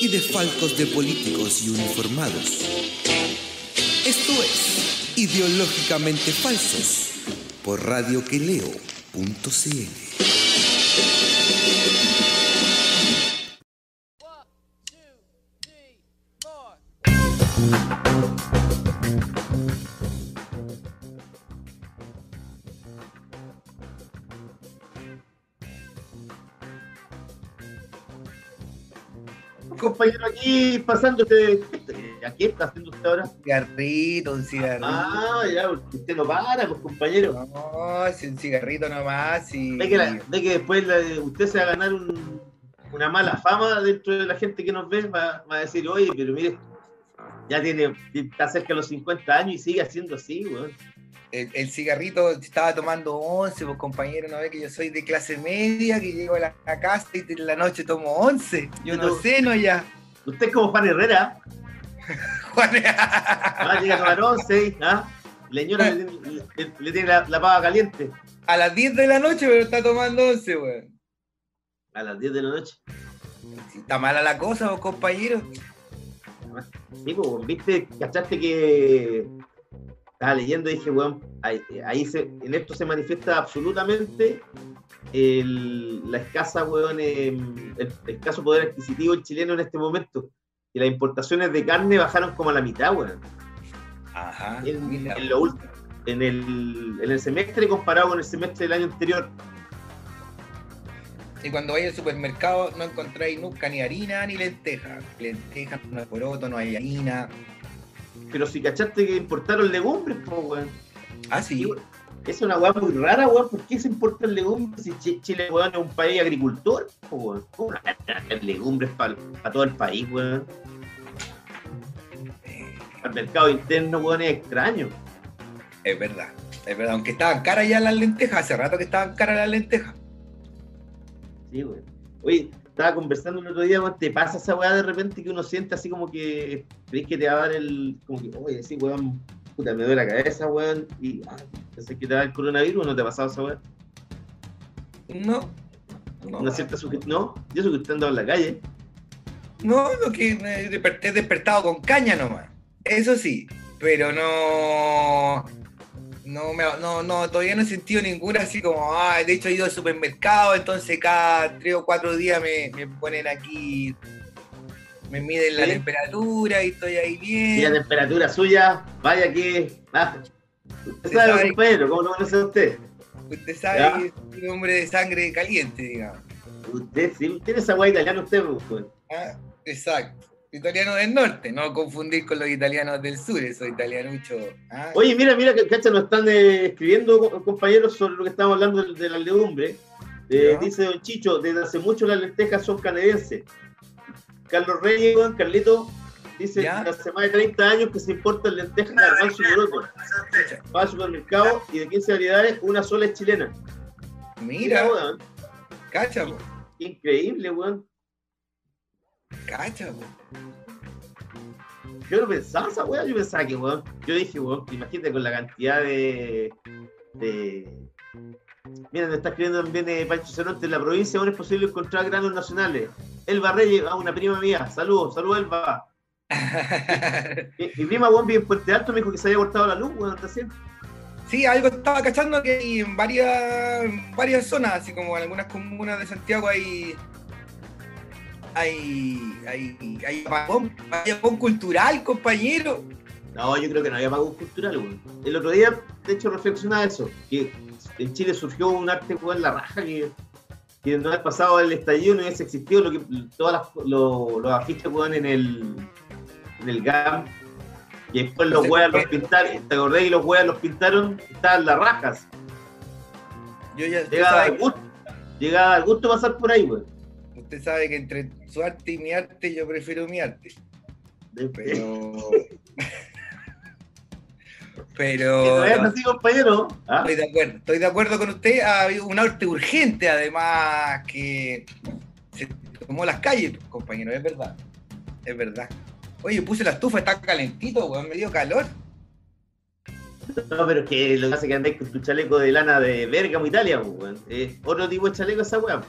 y desfalcos de políticos y uniformados. Esto es Ideológicamente Falsos por radioqueleo.cl. compañero aquí pasando este. ¿Aquí está haciendo usted ahora? cigarrito, un cigarrito. Ah, ya, porque usted no para, pues compañero. No, es un cigarrito nomás y. Ve que, la- ve que después la- usted se va a ganar un- una mala fama dentro de la gente que nos ve, va, va a decir, oye, pero mire, ya tiene, está cerca de los 50 años y sigue haciendo así, weón. El, el cigarrito estaba tomando once, pues compañero, no ve que yo soy de clase media, que llego a la, a casa y en la noche tomo once. Yo no Pero- sé, no ya. Usted es como Juan Herrera, Juan, ¿ah? llega a tomar 11, ¿ah? La señora le, tiene- le- le tiene la, la pava caliente a las 10 de la noche, pero está tomando once, weón. a las 10 de la noche. Si está mala la cosa, pues compañero. Sí, pues, viste, cachaste que estaba leyendo y dije, weón, ahí, ahí se, en esto se manifiesta absolutamente el- la escasa, weón, em, el escaso poder adquisitivo del chileno en este momento. Y las importaciones de carne bajaron como a la mitad, weón. Ajá. En, lo último. En el, en el semestre comparado con el semestre del año anterior. Y cuando vais al supermercado no encontráis nunca ni harina ni lentejas. Lentejas, no hay poroto, no hay harina. Pero si cachaste que importaron legumbres, pues, weón. Ah, sí. Es una weá muy rara, weón. ¿Por qué se importan legumbres si Chi- Chile, weón, es un país agricultor? weón? ¿Cómo van a traer legumbres para todo el país, weón? Al mercado interno, weón, es extraño. Es verdad, es verdad. Aunque estaban caras ya las lentejas, hace rato que estaban caras las lentejas. Sí, weón. Oye, estaba conversando el otro día, weón, ¿te pasa esa weá de repente que uno siente así como que crees que te va a dar el. como que, oye, sí, weón, puta, me duele la cabeza, weón, y ah, pensé que te va a dar el coronavirus, ¿no te ha pasado esa weá? No. No, Una cierta sugestión. No, yo andaba en la calle. no lo que me desperté despertado con caña nomás. Eso sí, pero no. No, me, no, no, todavía no he sentido ninguna así como, ah, de hecho he ido al supermercado, entonces cada tres o cuatro días me, me ponen aquí, me miden la ¿Sí? temperatura y estoy ahí Y la bien. temperatura suya, vaya que. Usted sabe, sabe. compañero, ¿cómo lo conoce usted? Usted sabe ¿Ya? que es un hombre de sangre caliente, digamos. Usted sí, tiene esa guay italiana usted, pues, weón. Ah, exacto. Italiano del norte, no confundir con los italianos del sur, esos italianuchos. Ah, Oye, mira, mira, que cacha, nos están eh, escribiendo co- compañeros sobre lo que estamos hablando de, de la legumbre. Eh. Dice Don Chicho, desde hace mucho las lentejas son canadienses. Carlos Reyes, Carlito, dice Ya. que hace más de 30 años que se importan lentejas de garbanzo y poroto. Va al supermercado y de 15 variedades, una sola es chilena. mira, weón, cacha, po, increíble, weón. cacha, po. Yo no pensaba esa weá, yo pensaba que, weón, yo dije, weón, imagínate con la cantidad de. de... Mira, nos está escribiendo también eh, Pancho Ceronte, en la provincia aún es posible encontrar granos nacionales. Elba Reyes, ah, una prima mía, saludos, saludos Elba. Mi, mi prima, vive en Puente Alto, me dijo que se había cortado la luz, weón, recién. sí, algo estaba cachando que hay en varias, varias zonas, así como en algunas comunas de Santiago hay. Hay, hay, hay apagón, hay apagón cultural, compañero. No, yo creo que no había pago cultural, weón. El otro día, de hecho, reflexionaba eso, que en Chile surgió un arte, weón, la raja, que, que no haber pasado el estallido no hubiese existido lo que, todas las, lo- los afiches, weón, en el, en el GAM, y después los por los pintaron, ¿te acordás? Y los weas los pintaron, estaban las rajas. Yo ya, Llegaba al gusto, llegaba al gusto pasar por ahí, usted sabe que entre su arte y mi arte yo prefiero mi arte. Pero. Que Pero. no es así, compañero. ¿ah? Estoy de acuerdo, estoy de acuerdo con usted. Ha habido un arte urgente, además, que se tomó las calles, compañero, es verdad. Es verdad. Oye, puse la estufa, está calentito, weón, me dio calor. No, pero es que lo que hace es que andáis con tu chaleco de lana de Bergamo, Italia, weón. Es otro tipo de chaleco esa weá.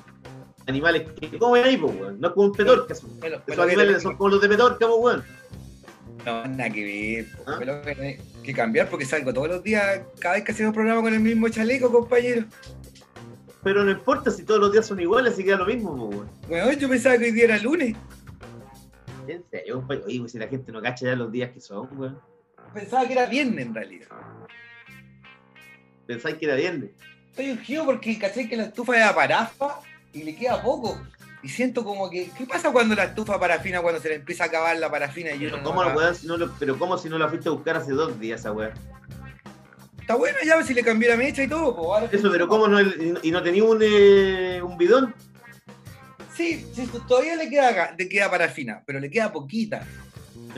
Animales que comen ahí, weón. No es como un petorca. Son, esos lo animales que- son como los de petorca, weón. No, nada que ver. ¿Ah? Me lo que que cambiar porque salgo todos los días, cada vez que hacemos programa con el mismo chaleco, compañero. Pero no importa si todos los días son iguales, así queda lo mismo, weón. Weón, yo pensaba que hoy día era lunes. En serio, compañero. Oye, pues si la gente no cacha ya los días que son, weón. Pensaba que era viernes en realidad. Pensáis que era viernes. Estoy urgido porque caché que la estufa era parafa y le queda poco. Y siento como que. ¿Qué pasa cuando la estufa parafina, cuando se le empieza a acabar la parafina y Pero cómo, weón, si no lo, pero cómo si no la fuiste a buscar hace dos días esa weá. Está bueno ya, si le cambié la mecha y todo. pues, ahora- Eso, pero cómo no, y no tenía un, eh, un bidón. Sí, sí, todavía le queda, le queda parafina, pero le queda poquita.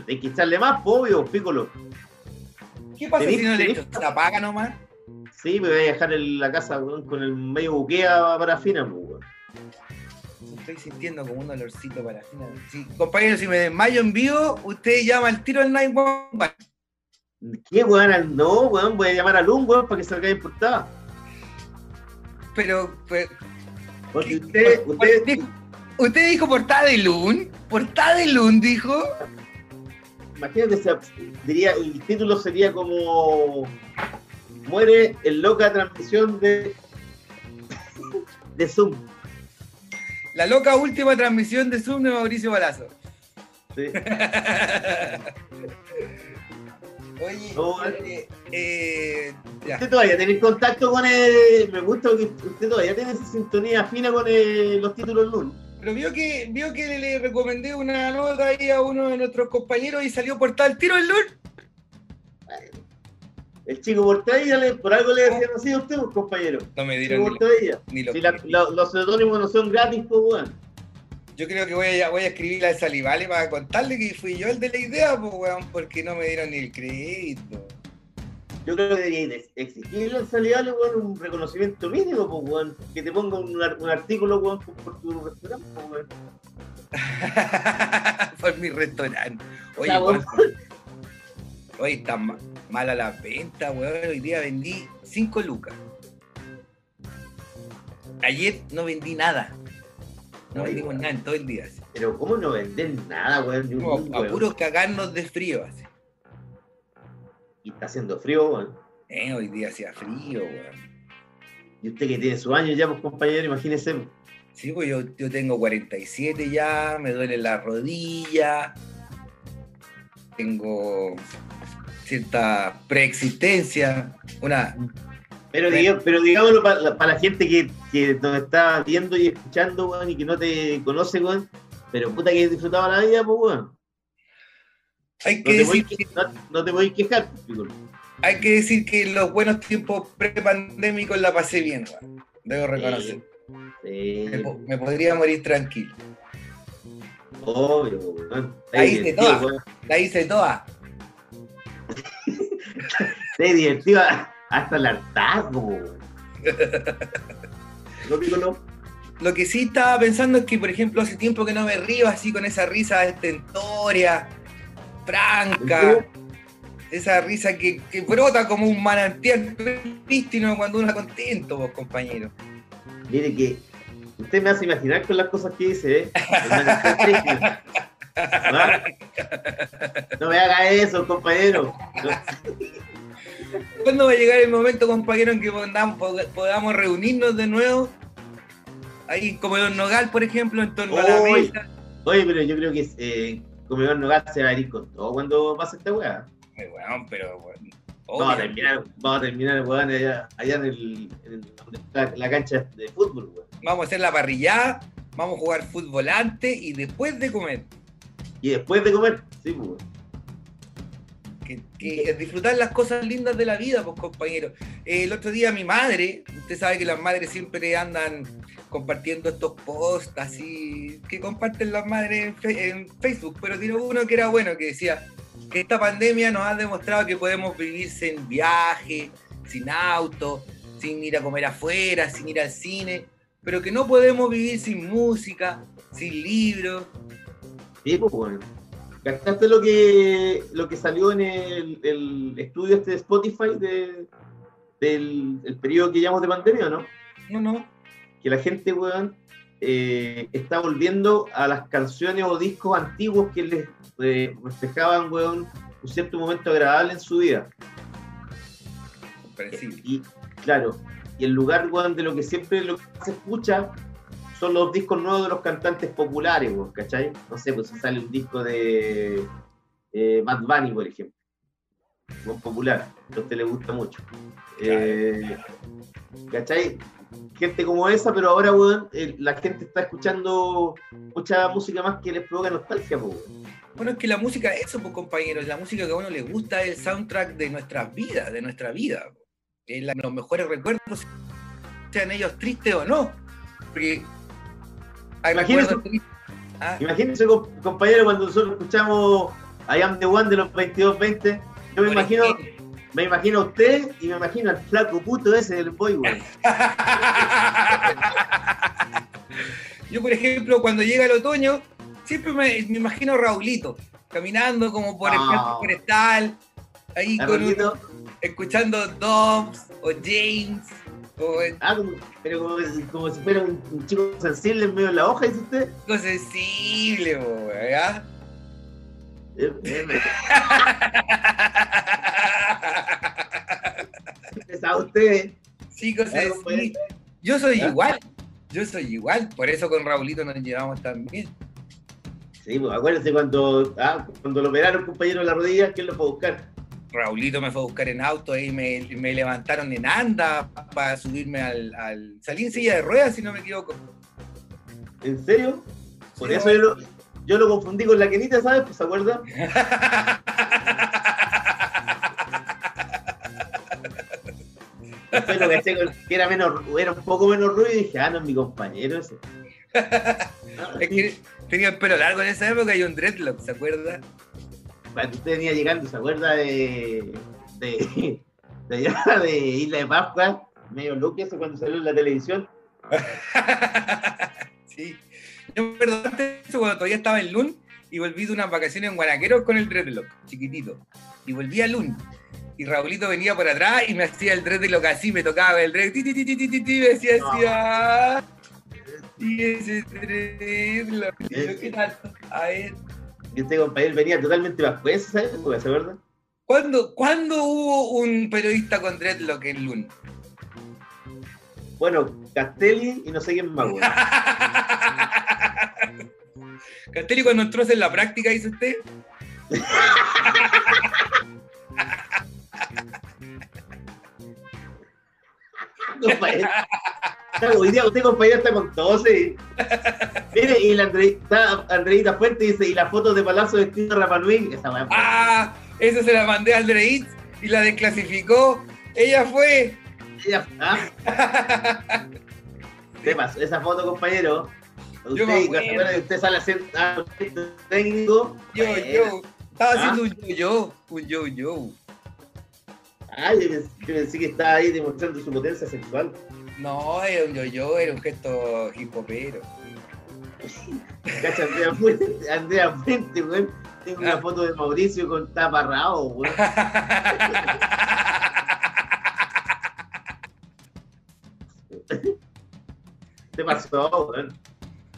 Hay que echarle más, obvio, pícolo. ¿Qué pasa si no le echo? ¿Se apaga nomás? Sí, me voy a dejar en la casa con el medio buquea parafina, pues, weón. Estoy sintiendo como un olorcito parafina. Sí, compañero, si me desmayo en vivo, usted llama al tiro al 911. ¿Qué, weón? No, weón, voy a llamar a Lun, weón, para que salga en portada. Pero, pues, Porque usted, usted, usted dijo portada de Lun. Portada de Lun, dijo. imagínate, diría, el título sería como Muere en loca transmisión de, de Zoom. La loca última transmisión de Zoom de Mauricio Balazo. Sí. Oye, No, eh, eh. Usted todavía tiene contacto con el. Me gusta que usted todavía tiene esa sintonía fina con el- los títulos Lun. Pero vio que, vio que le recomendé una nota ahí a uno de nuestros compañeros y salió portada el tiro el Lun. El chico Portadilla, le- por algo le decían así a usted, pues, compañero. No me Chico dieron ni, ni los Si la- los seudónimos no son gratis, pues, weón. Yo creo que voy a, voy a escribirle al Salivale para contarle que fui yo el de la idea, pues, weón, porque no me dieron ni el crédito. Yo creo que debería ex- exigirle al Salivale, weón, un reconocimiento mínimo, pues, weón. Que te ponga un, ar- un artículo, weón, por, tu restaurante, pues. Por mi restaurante. Oye, Oye, está ma- mala la venta, weón. Hoy día vendí 5 lucas. Ayer no vendí nada. No Ay, vendimos weón. nada en todo el día. así. Pero, ¿cómo no vender nada, weón? A puros cagarnos de frío. Así. Y está haciendo frío, weón. Eh, hoy día hacía frío, weón. Y usted que tiene sus años ya, pues, compañero, imagínese. Sí, pues yo, yo tengo 47 ya, me duele la rodilla, tengo cierta preexistencia, una... Pero, diga- pero digámoslo para la, para la gente que, que nos está viendo y escuchando, weón, y que no te conoce, weón. Pero puta que disfrutaba la vida, pues, weón. Hay No que, te, decir voy, que, no, no te voy a quejar, pico. hay que decir que los buenos tiempos prepandémicos la pasé bien, weón. Debo reconocer. Sí, Me, po- me podría morir tranquilo. obvio, weón. Te divertido, toda. La hice toda. Está divertido hasta el hartazgo. ¿No? Lo que sí estaba pensando es que, por ejemplo, hace tiempo que no me río así con esa risa estentoria, franca, esa risa que, que brota como un manantial prístino cuando uno está contento, vos, compañero. Mire que usted me hace imaginar con las cosas que dice, ¿eh? ¿Ah? No me haga eso, compañero. ¿Cuándo va a llegar el momento, compañero, en que podamos, reunirnos de nuevo? Ahí en Comedor Nogal, por ejemplo, en torno a la mesa. Oye, pero yo creo que eh, Comedor Nogal se va a ir con todo cuando pase esta weá. Weón, pero, weón, Vamos a terminar, vamos a terminar, weón, allá, allá en, el, en está la cancha de fútbol, weón. Vamos a hacer la parrillada, vamos a jugar fútbol antes y después de comer. Y después de comer, sí, pues, weón. Que, que disfrutar las cosas lindas de la vida, pues compañeros. el otro día mi madre, usted sabe que las madres siempre andan compartiendo estos posts así que comparten las madres en, fe- en Facebook, pero tiró uno que era bueno, que decía que esta pandemia nos ha demostrado que podemos vivir sin viaje, sin auto, sin ir a comer afuera, sin ir al cine, pero que no podemos vivir sin música, sin libros. Sí, pues, weón. ¿Cachaste lo que, lo que salió en el, el estudio este de Spotify de, del el periodo que llamamos de pandemia, ¿no? No, no. Que la gente, weón, eh, está volviendo a las canciones o discos antiguos que les eh, reflejaban, weón, un cierto momento agradable en su vida. Comprensible. Y, claro, y en lugar, weón, de lo que siempre lo que se escucha son los discos nuevos de los cantantes populares, ¿cachai? No sé, pues sale un disco de eh, Bad Bunny, por ejemplo. Muy popular, a usted le gusta mucho. Eh, ¿Cachai? Gente como esa, pero ahora, weón, eh, la gente está escuchando mucha música más que les provoca nostalgia, weón. Bueno, es que la música, eso, pues compañeros, la música que a uno le gusta es el soundtrack de nuestras vidas, de nuestra vida. Es la- los mejores recuerdos, sean ellos tristes o no. Porque tristes. Ah, Imagínense, com- compañero, cuando nosotros escuchamos I Am the One de los 2220, yo me imagino, me imagino a usted y me imagino al flaco puto ese del boy, weón. Yo, por ejemplo, cuando llega el otoño, siempre me, me imagino a Raulito, caminando como por el Ah. parque forestal, ahí con un- escuchando Dobbs o James. Ah, como- pero como, como si fuera un, un chico sensible en medio de la hoja, dice usted. algo sensible, ¿verdad? Eh, eh, me- ¿Sabe usted? Sí. pues. Yo soy ¿Ah? igual. Yo soy igual. Por eso con Raulito nos llevamos tan bien. Sí, pues acuérdense cuando, ah, cuando lo operaron, compañero, en la rodilla, ¿quién lo fue a buscar? Raulito me fue a buscar en auto y me, me levantaron en anda para subirme al, al. Salí en silla de ruedas, si no me equivoco. ¿En serio? Por Sí, eso yo lo, yo lo confundí con la Kenita, ¿sabes? Pues, ¿se acuerda? Después lo caché que era, menos, era un poco menos ruido y dije, ah, no es mi compañero ese. Es que tenía el pelo largo en esa época y un dreadlock, ¿se acuerda? Cuando usted venía llegando, ¿se acuerda de, de, de, allá de Isla de Pascua? Medio look eso cuando salió en la televisión. sí. Yo me acuerdo antes de eso cuando todavía estaba en Lun y volví de unas vacaciones en Guanaquero con el dreadlock, chiquitito. Y volví a Lun. Y Raulito venía por atrás y me hacía el dreadlock así, me tocaba el dreadlock, ti, ti, ti, ti, me decía así, ah. Y ese dreadlock, ¿qué tal? A ver. Y este compañero venía totalmente bajo eso, ¿sabes? ¿Se acuerda? ¿Cuándo, ¿Cuándo hubo un periodista con dreadlock en Lun? Bueno, Castelli y no sé quién más, güey. Castelli cuando entró en la práctica, dice usted. Hoy día usted, compañero, está con tos, sí. Mire, y la está Andreita Fuente dice, y la foto de Palazzo vestido de Rapa Nui, esa weá. Ah, esa se la mandé al Dreid y la desclasificó. Ella fue. Ella- ah, ¿Qué pasó? Esa foto, compañero. Usted, acuerdo. ¿se acuerda que usted sale a hacer ah, técnico? Yo, yo. Estaba Ah. haciendo un yo-yo. Un yo-yo. Ay, yo pensé, que estaba ahí demostrando su potencia sexual. No, era un yo-yo, era un gesto hip hopero. Cacha, Andrea Fuente, Andrea Fuente, weón. Tengo una Ah. foto de Mauricio con taparrao, weón. ¿Qué pasó, weón?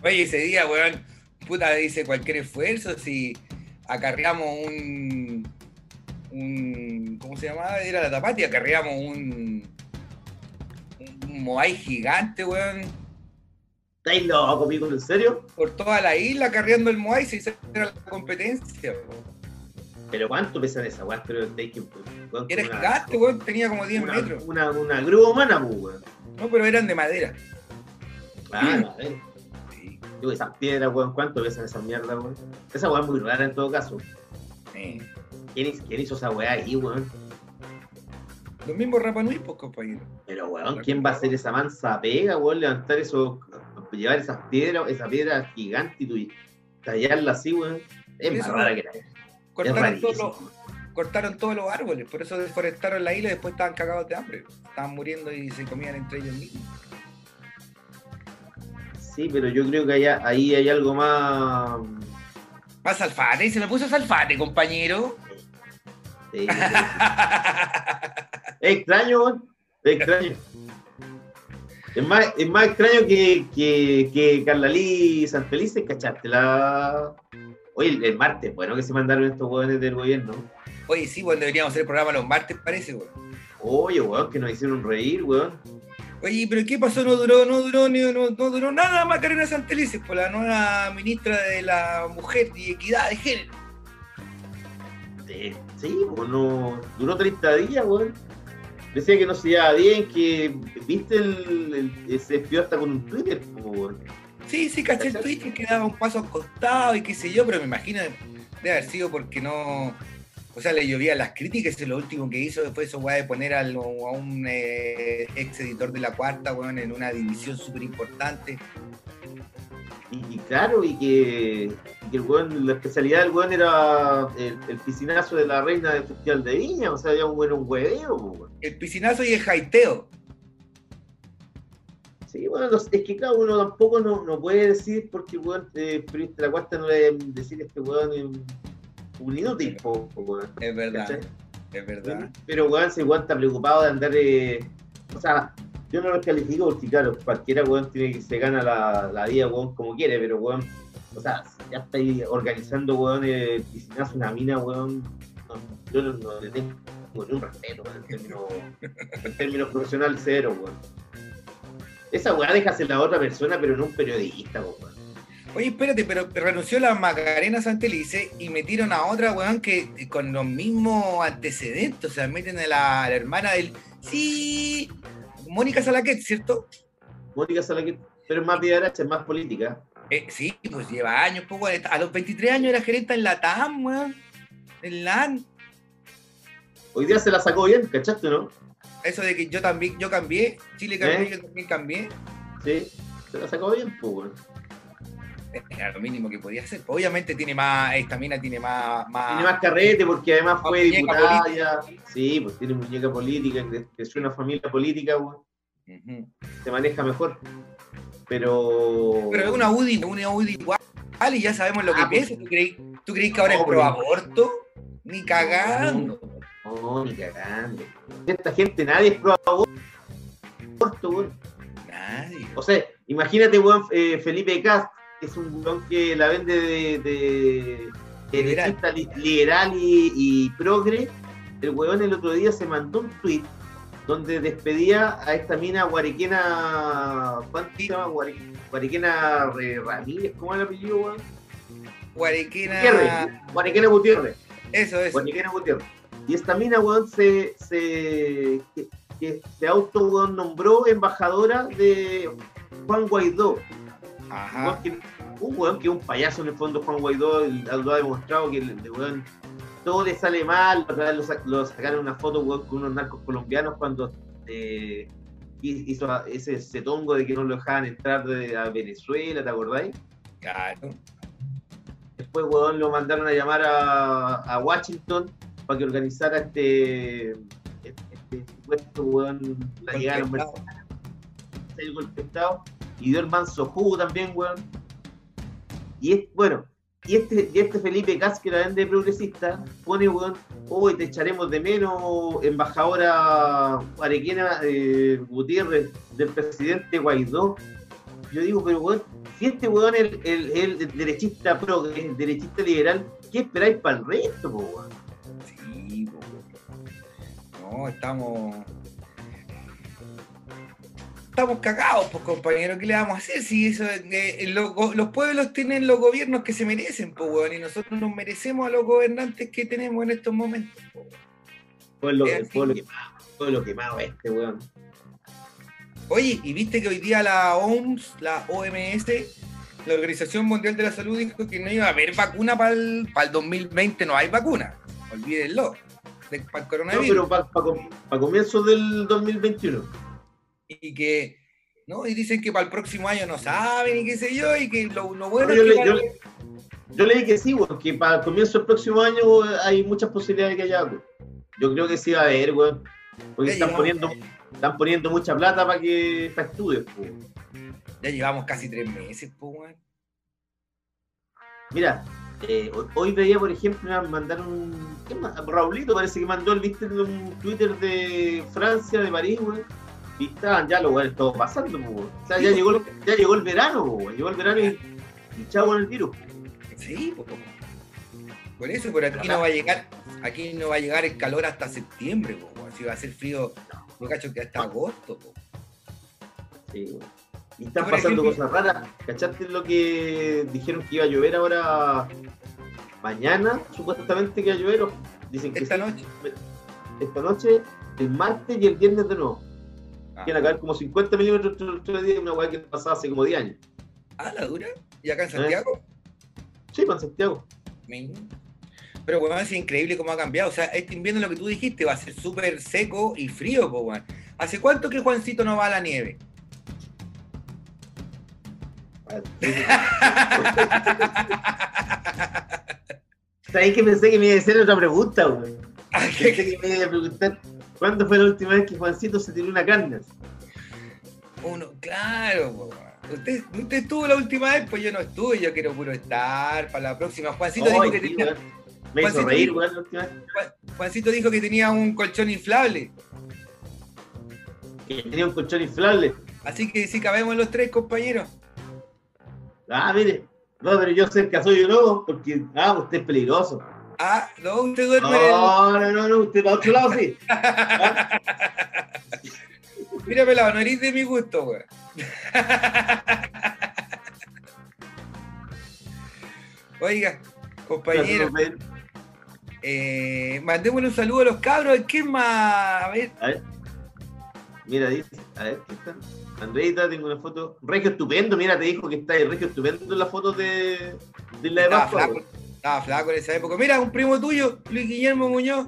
Oye, ese día, weón, puta, dice cualquier esfuerzo si acarreamos un. un ¿Cómo se llamaba? Era la tapati, acarreamos un. un Moai gigante, weón. ¿Estáis loco, pico? ¿En serio? Por toda la isla carreando el Moai, se hizo la competencia, weón. ¿Pero cuánto pesan esas weas? Pero Era gigante, weón, tenía como 10 una, metros. Una, una grúa humana, pues, weón. No, pero eran de madera. Claro, a ver. Sí. Digo, esas piedras, weón, ¿cuánto pesan esas mierdas, weón? Esa weá es muy rara en todo caso. Eh, ¿Quién, hizo- quién hizo esa weá ahí, weón? Los mismos Rapanui, pues, compañero. Pero, weón, ¿quién va a hacer esa mansa pega, weón? Levantar eso, llevar esas piedras, esa piedra gigante y tú- tallarla así, weón. Es más rara que la Cortaron todos, los, cortaron todos los árboles, por eso deforestaron la isla y después estaban cagados de hambre. Estaban muriendo y se comían entre ellos mismos. Sí, pero yo creo que allá- ahí hay algo más. Más salfate, se me puso salfate, compañero. sí, es extraño, weón. Es extraño. Es más, es más extraño que, que, que Carla Lee Santelice, ¿cachaste? La... Oye, el, el martes, bueno, que se mandaron estos weones del gobierno. Oye, sí, bueno, deberíamos hacer el programa los martes, parece, weón. Oye, weón, que nos hicieron reír, weón. Oye, pero ¿qué pasó? No duró, no duró, no, no duró nada Macarena Santelices, por la nueva ministra de la Mujer y Equidad de Género. Sí, sí, pues no. Duró 30 días, weón. Decía que no se llevaba bien, que. ¿Viste el. el- se despidió hasta con un Twitter, weón. Sí, sí, caché el tweet que daba un paso al costado y qué sé yo, pero me imagino de haber sido porque no. O sea, le llovían las críticas y lo último que hizo fue eso, weá, de poner a un eh, ex editor de la cuarta, weón, en una división súper importante. Y, y claro, y que, que el weón, la especialidad del weón era el, el piscinazo de la reina del Festival de Viña, o sea, ya un weón un hueveo, weón. El piscinazo y el jaiteo. Sí, bueno, es que cada uno tampoco no, no puede decir porque el weón, eh, la cuarta no le decir este weón un- inútil, po, po, weón. Es verdad, ¿cachai? es verdad. Pero weón, si weón está preocupado de andar, eh, o sea, yo no lo califico porque claro, cualquiera weón tiene que se gana la, la vida weón como quiere, pero weón, o sea, ya está ahí organizando weón el piscinazo una mina, weón, no, yo no, no le tengo ni un respeto weón, en términos, en términos profesionales cero, weón. Esa weá déjase la otra persona, pero no un periodista, weón. Oye, espérate, pero renunció la Macarena Santelice y metieron a otra weón que con los mismos antecedentes, o sea, meten a la, a la hermana del. Sí, Mónica Salaquet, ¿cierto? Mónica Salaquet, pero es más vidaracha, es más política. Eh, sí, pues lleva años. A los 23 años era gerente en la TAM, weón. En LAN. Hoy día se la sacó bien, ¿cachaste, no? Eso de que yo también, yo cambié, Chile cambió, ¿Eh? yo también cambié. Sí, se la sacó bien, pues, weón. Era lo mínimo que podía hacer. Obviamente tiene más, esta mina tiene más. más Tiene más carrete porque además Más fue diputada ya. Sí, pues tiene muñeca política, cre- creció una familia política, weón, se maneja mejor. Pero. Pero es una UDI, una UDI igual, y ya sabemos lo que Ah, pues. piensa. ¿Tú creí, ¿Tú creí que ahora No, es pro aborto? Ni cagando. No, ni cagando. Esta gente, nadie es pro aborto, weón. Nadie. O sea, imagínate, weón, eh, Felipe Cast, que es un weón que la vende de, de, de Liberal. y progre. El weón el otro día se mandó un tweet donde despedía a esta mina guariquena. ¿Cuánto se llama? Eh, Ramírez, ¿cómo es el apellido, weón? Guarequena. Gutiérrez. Guariquena Gutiérrez. Eso es. Guariquena Gutiérrez. Y esta mina, weón, se, se, que, que se auto, weón, nombró embajadora de Juan Guaidó. Ajá. Weón que- un weón que es un payaso en el fondo, Juan Guaidó, lo ha demostrado que el, el weón todo le sale mal. Lo, lo sacaron una foto con unos narcos colombianos cuando eh, hi- hizo ese, ese tongo de que no lo dejaban entrar de, a Venezuela, ¿te acordáis? Claro. Después, weón, lo mandaron a llamar a, a Washington para que organizara este, este, este supuesto, weón, la llegada de los mercenarios. El golpe de Estado. Y dio el manso jugo también, weón. Y es, bueno, y este, y este Felipe Cas, que la vende progresista, pone, weón, hoy te echaremos de menos, embajadora arequiana eh, Gutiérrez del presidente Guaidó. Yo digo, pero weón, si este weón es el, el, el derechista pro, el derechista liberal, ¿qué esperáis para el resto, weón? Sí, po. No, estamos. Estamos cagados, pues compañero, ¿qué le vamos a hacer? Si eso, eh, los, go- los pueblos tienen los gobiernos que se merecen, pues, weón, y nosotros nos merecemos a los gobernantes que tenemos en estos momentos. po. Pueblo, Es así. pueblo quemado, pueblo quemado este, weón. Oye, y viste que hoy día la OMS, la OMS, la Organización Mundial de la Salud dijo que no iba a haber vacuna para el, para el 2020, no hay vacuna. Olvídenlo. de- para el No, coronavirus. pero para comienzos del 2021. Y que, ¿no? Y dicen que para el próximo año no saben y qué sé yo, y que lo, lo bueno yo, es le, que. yo, le- yo le dije que sí, weón, que para el comienzo del próximo año hay muchas posibilidades de que haya weón. Yo creo que sí va a haber, weón. Porque ya, están llevamos, poniendo, están poniendo mucha plata para que para estudios, weón. ya llevamos casi tres meses, pues, weón. Mira, eh, hoy- veía, por ejemplo, mandaron un. ¿qué más? Raulito parece que mandó el viste en un Twitter de Francia, de París, weón. Y estaban ya los weones todos pasando, po. O sea, ya llegó, el, ya llegó el verano, po. Llegó el verano y, y chavo con el virus. Sí, po. por eso, por aquí no va a llegar, aquí no va a llegar el calor hasta septiembre, po, si va a ser frío, yo cacho que hasta agosto, po. Sí. Y están Por pasando ejemplo- cosas raras. ¿Cachaste lo que dijeron que iba a llover ahora? Mañana, supuestamente que iba a llover. Dicen que esta sí. noche. esta noche, el martes y el viernes de nuevo. Ah, Quieren caer como 50 milímetros los tres días, una weá que pasaba hace como 10 años. ah, la dura. ¿Y acá en ¿Eh? Santiago? Sí, para Santiago. Min. Pero weón, es increíble cómo ha cambiado. O sea, este invierno lo que tú dijiste va a ser súper seco y frío, po, weón. ¿Hace cuánto que Juancito no va a la nieve? ¿Sabes que pensé que me iba a hacer otra pregunta, weón? Ah, Pensé que me iba a preguntar ¿cuándo fue la última vez que Juancito se tiró una carne? Uno, claro, po. Usted, usted estuvo la última vez, pues yo no estuve, yo quiero puro estar para la próxima. Juancito, dijo, que tenía. Me hizo reír, weón, la última vez. Juancito dijo que tenía un colchón inflable. Que tenía un colchón inflable. Así que sí cabemos los tres, compañeros. Ah, mire. No, pero yo cerca soy yo no, porque ah, usted es peligroso. Ah, no, usted duerme el- No, no, no, no, usted para otro lado sí. Mira, pelado, no eres de mi gusto, weón. Oiga, compañero, eh, mandémosle un saludo a los cabros. ¿Qué más? A ver, A ver. Mira, dice, a ver, ¿qué está? Andreita, tengo una foto. Regio estupendo, mira, te dijo que está el Regio estupendo en la foto de, de la de Pascua, estaba flaco en esa época. Mira, un primo tuyo, Luis Guillermo Muñoz.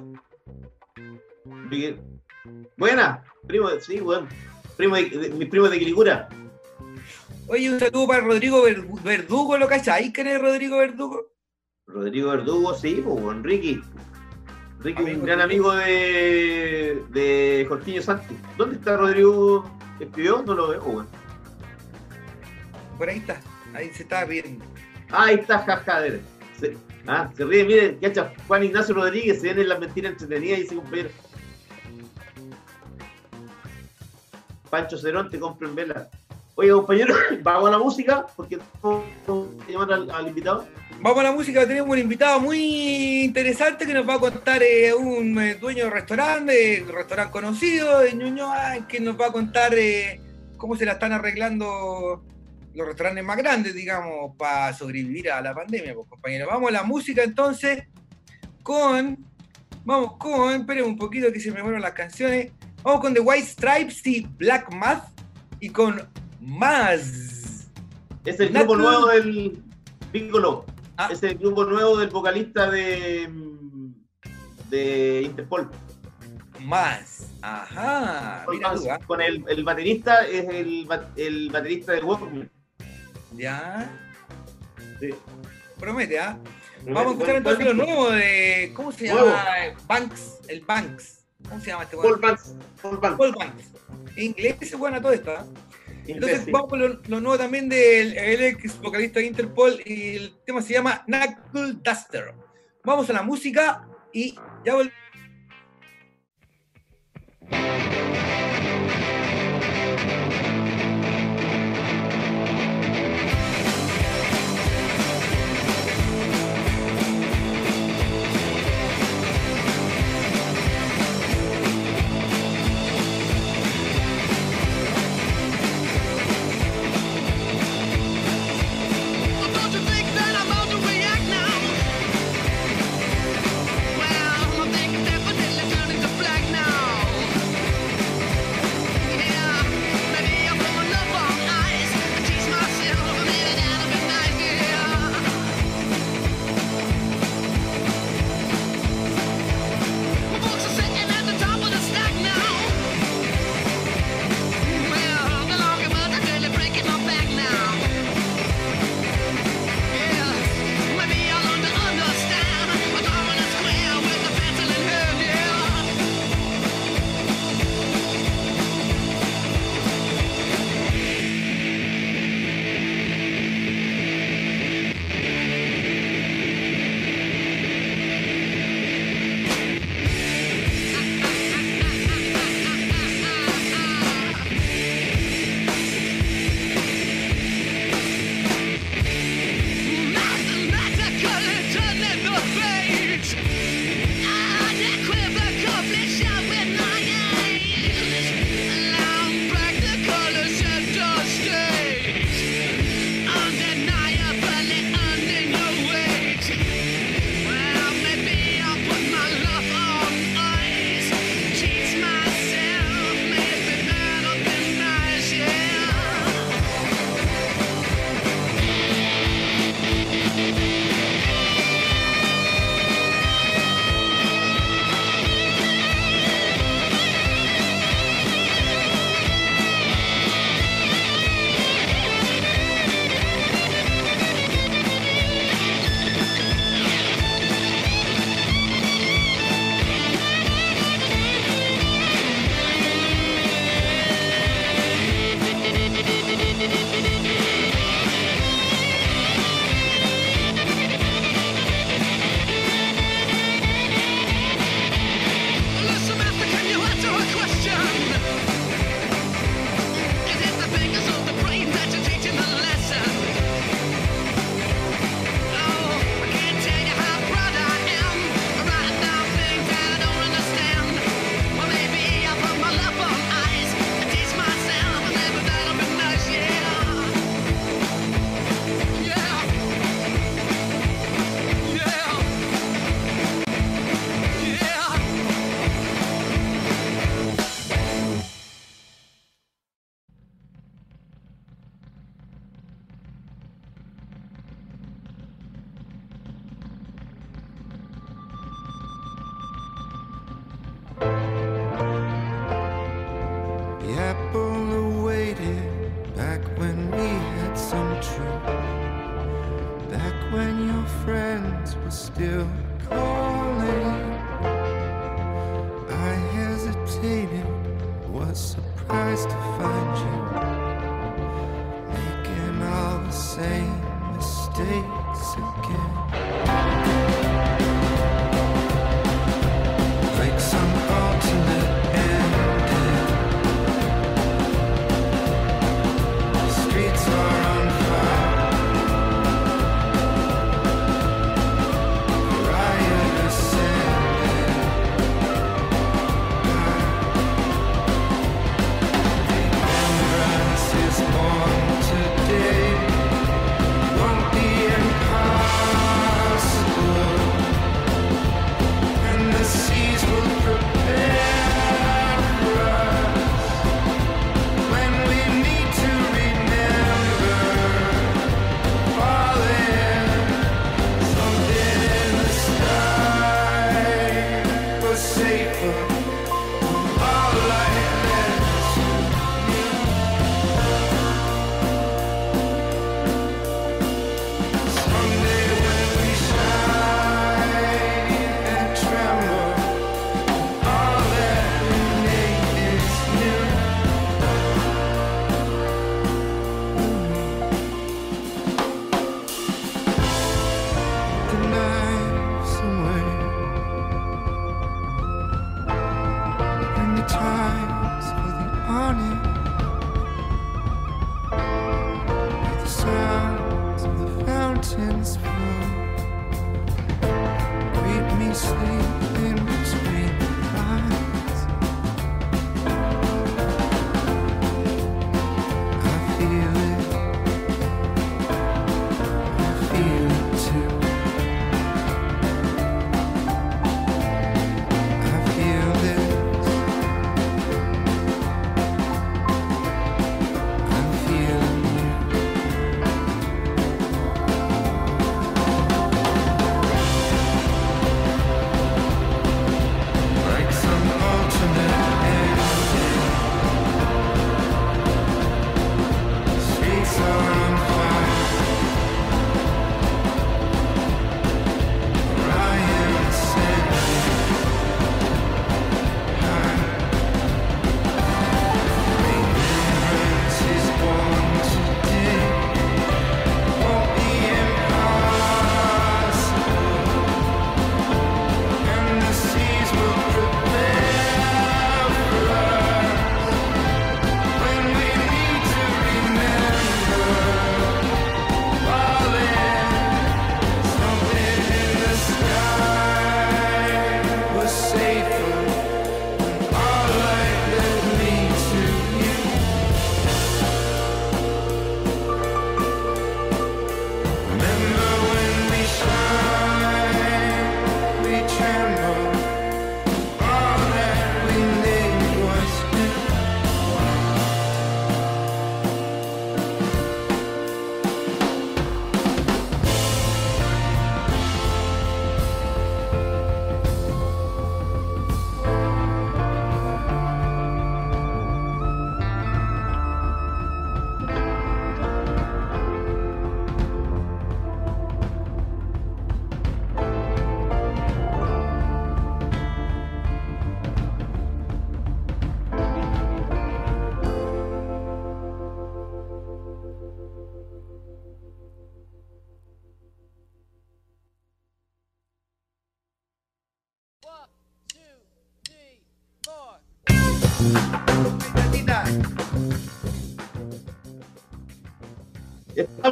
Buena, primo, sí, weón. Primo de, de- mis primos de Quilicura. Oye, un saludo para Rodrigo Ver- Verdugo, ¿lo cacháis? ¿Quién es Rodrigo Verdugo? Rodrigo Verdugo, sí, pues, weón. Ricky. Ricky, Amigo un gran amigo de, de Jorquillo Santos. ¿Dónde está Rodrigo? ¿Escribió? No lo veo, weón. Por ahí está, ahí se está riendo. Ah, ahí está, jaja, a ver. Se, ah, se ríe, miren, cacha, Juan Ignacio Rodríguez, se ven en las mentiras entretenidas y dice compañero. Pancho Cerón, te compro en vela. Oye, compañero, vamos a la música, porque llamar al, invitado. Vamos a la música, tenemos un invitado muy interesante que nos va a contar eh, un eh, dueño de restaurante, un restaurante conocido de Ñuñoa, que nos va a contar eh, cómo se la están arreglando los restaurantes más grandes, digamos, para sobrevivir a la pandemia, pues compañeros. Vamos a la música entonces con, vamos con, esperen un poquito que se me fueron las canciones, vamos con The White Stripes y Black Math y con Más. Es el grupo nuevo del Piccolo. Ah. Es el grupo nuevo del vocalista de, de Interpol. Más. Ajá. Mira tú, ¿ah? Con el, el baterista, es el, el baterista del Walkman. Ya. Sí. Promete, ¿ah? Vamos a escuchar entonces lo nuevo de. ¿Cómo se Nuevo. llama? Banks. El Banks. ¿Cómo se llama este Paul? Banks. Paul Banks. Paul Banks. Inglés es buena todo esto, ¿ah? Entonces vamos con lo, lo nuevo también del el ex vocalista de Interpol y el tema se llama Knuckle Duster. Vamos a la música y ya volvemos.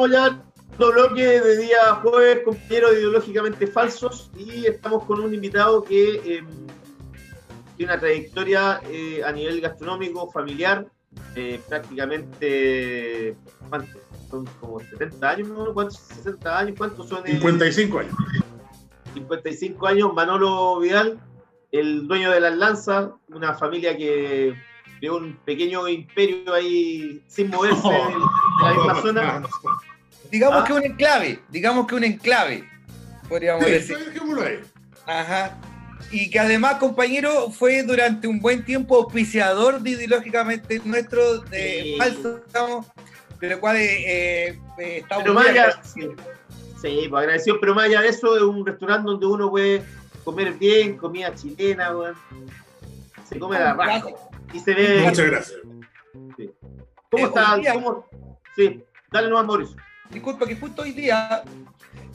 Estamos ya en otro bloque de día jueves, compañeros ideológicamente falsos, y estamos con un invitado que eh, tiene una trayectoria eh, a nivel gastronómico, familiar, eh, prácticamente, ¿cuántos? Son como 70 años, ¿no? ¿Cuántos? 60 años, ¿cuántos son? eh? 55 años. 55 años, Manolo Vidal, el dueño de las lanzas, una familia que creó un pequeño imperio ahí sin moverse de la misma zona. Digamos Ah. que un enclave, digamos que un enclave, podríamos Sí, decir. dejémoslo ahí. Ajá. Y que además, compañero, fue durante un buen tiempo auspiciador de ideológicamente nuestro de Sí. falso, digamos, de lo cual eh, eh, estamos Pero muy más allá, sí, Sí, pues agradecido, pero más allá de eso, es un restaurante donde uno puede comer bien, comida chilena, weón. Se come a la raja. Y se ve. Muchas gracias. ¿Cómo Eh, está? día- ¿Cómo? Sí, dale nomás, Mauricio. Disculpa que justo hoy día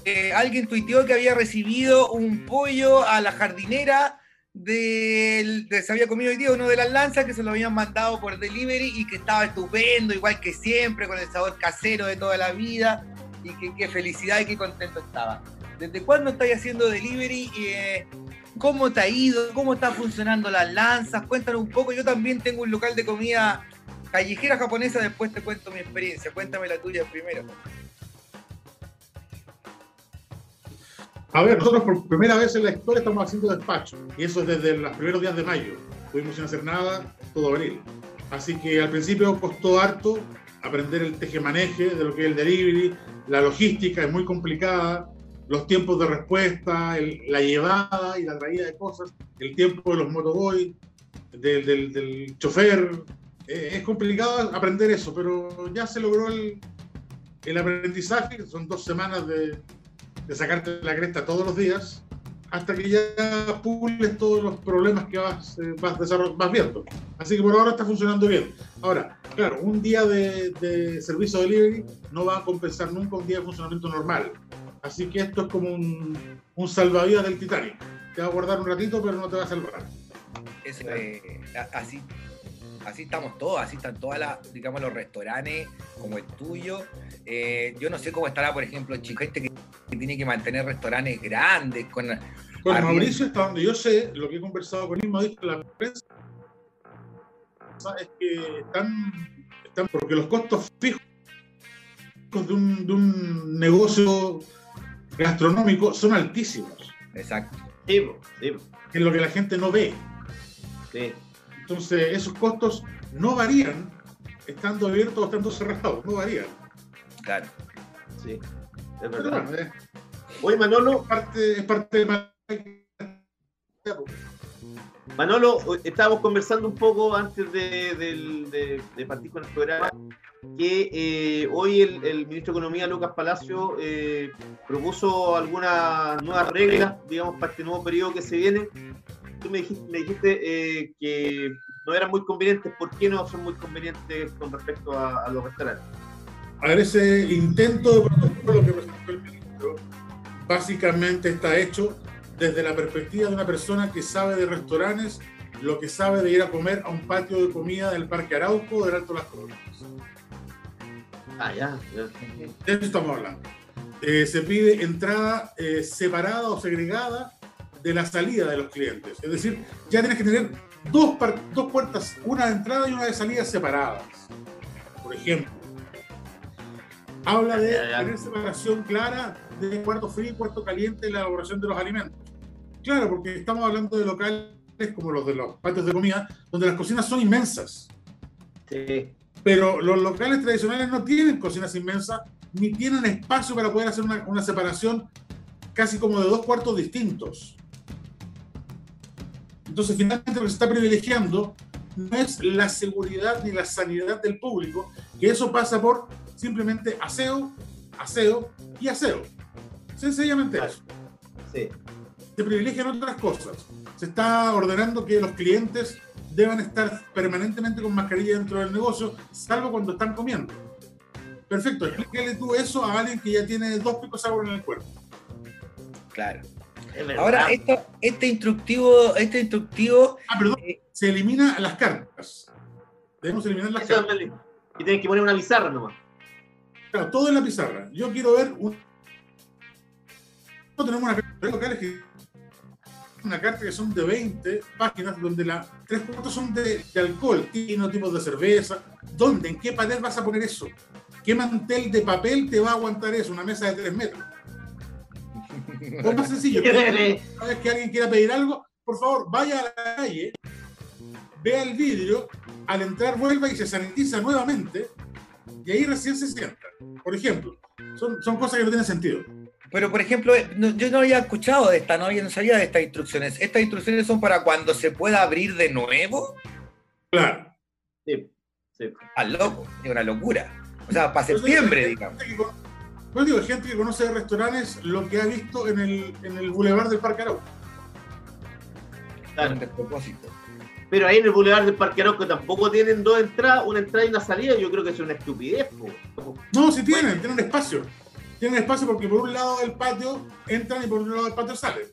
eh, alguien tuiteó que había recibido un pollo a la jardinera del, de, se había comido hoy día uno de las lanzas que se lo habían mandado por delivery y que estaba estupendo, igual que siempre, con el sabor casero de toda la vida y que felicidad y qué contento estaba. ¿Desde cuándo estáis haciendo delivery? Eh, ¿Cómo te ha ido? ¿Cómo están funcionando las lanzas? Cuéntanos un poco. Yo también tengo un local de comida callejera japonesa, después te cuento mi experiencia. Cuéntame la tuya primero. A ver, nosotros por primera vez en la historia estamos haciendo despacho. Y eso es desde los primeros días de mayo. Tuvimos sin hacer nada todo abril. Así que al principio costó harto aprender el tejemaneje de lo que es el delivery. La logística es muy complicada. Los tiempos de respuesta, el- la llevada y la traída de cosas, el tiempo de los motoboys, del, del- del chofer. Eh, es complicado aprender eso, pero ya se logró el, el aprendizaje. Son dos semanas de, de sacarte la cresta todos los días hasta que ya pules todos los problemas que vas, eh, vas, vas viendo. Así que por ahora está funcionando bien. Ahora, claro, un día de, de servicio delivery no va a compensar nunca un día de funcionamiento normal. Así que esto es como un, un salvavidas del Titanic. Te va a guardar un ratito, pero no te va a salvar. Eso, eh, así, así estamos todos, así están todas las, digamos, los restaurantes como el tuyo. Eh, yo no sé cómo estará, por ejemplo, el chico este que, que tiene que mantener restaurantes grandes con Con Arriba. Mauricio, hasta donde yo sé, lo que he conversado con él, me ha dicho la prensa, es que están, están porque los costos fijos de un, de un negocio gastronómico son altísimos, exacto. Sí, sí, es lo que la gente no ve. sí. Entonces, esos costos no varían estando abiertos o estando cerrados, no varían. Claro. sí. Es verdad. bueno, es Oye, Manolo, parte, es parte del Manolo, estábamos conversando un poco antes de, del- de- de partir con el programa que eh, hoy el, el ministro de Economía, Lucas Palacio, eh, propuso algunas nuevas reglas, digamos, para este nuevo periodo que se viene. Tú me dijiste, me dijiste eh, que no eran muy convenientes. ¿Por qué no son muy convenientes con respecto a, a los restaurantes? A ver, ese intento de protocolo que presentó el ministro básicamente está hecho desde la perspectiva de una persona que sabe de restaurantes, lo que sabe de ir a comer a un patio de comida del Parque Arauco o del Alto Las Coronas. Ah, ya, ya. De eso estamos hablando. Eh, se pide entrada eh, separada o segregada de la salida de los clientes. Es decir, ya tienes que tener dos, dos puertas, una de entrada y una de salida separadas. Por ejemplo, habla de tener separación clara de cuarto frío y cuarto caliente en la elaboración de los alimentos. Claro, porque estamos hablando de locales como los de los patios de comida, donde las cocinas son inmensas. Sí. Pero los locales tradicionales no tienen cocinas inmensas ni tienen espacio para poder hacer una, una separación casi como de dos cuartos distintos. Entonces, finalmente lo que se está privilegiando no es la seguridad ni la sanidad del público, que eso pasa por simplemente aseo, aseo y aseo. Sencillamente eso. Sí. Se privilegian otras cosas. Se está ordenando que los clientes deban estar permanentemente con mascarilla dentro del negocio, salvo cuando están comiendo. Perfecto, explícale tú eso a alguien que ya tiene dos picos de agua en el cuerpo. Claro. Es. Ahora, esto, este instructivo, este instructivo, Ah, perdón, Eh. se elimina las cartas. Debemos eliminar las cartas. es. Y tienes que poner una pizarra nomás. Claro, todo en la pizarra. Yo quiero ver un... Nosotros tenemos una locales que una carta que son de 20 páginas donde las tres cuartos son de, de alcohol, tino, tipos de cerveza. ¿Dónde? ¿En qué pared vas a poner eso? ¿Qué mantel de papel te va a aguantar eso? Una mesa de 3 metros. O más sencillo, cada vez que alguien quiera pedir algo, por favor, vaya a la calle, vea el vidrio, al entrar vuelva y se sanitiza nuevamente, y ahí recién se sienta. Por ejemplo, son, son cosas que no tienen sentido. pero por ejemplo, eh, no- yo no había escuchado de esta, no, había, no sabía de estas instrucciones. ¿Estas instrucciones son para cuando se pueda abrir de nuevo? Claro. Sí. Sí. Al loco, es una locura. O sea, para septiembre, digamos. que Pues digo, gente que conoce de restaurantes lo que ha visto en el, en el boulevard del Parque Arauco. Claro. Un despropósito. Pero ahí en el Boulevard del Parque Arauco tampoco tienen dos entradas, una entrada y una salida. Yo creo que es una estupidez. po. No, sí tienen, tienen espacio. Tienen espacio porque por un lado del patio entran y por otro lado del patio salen.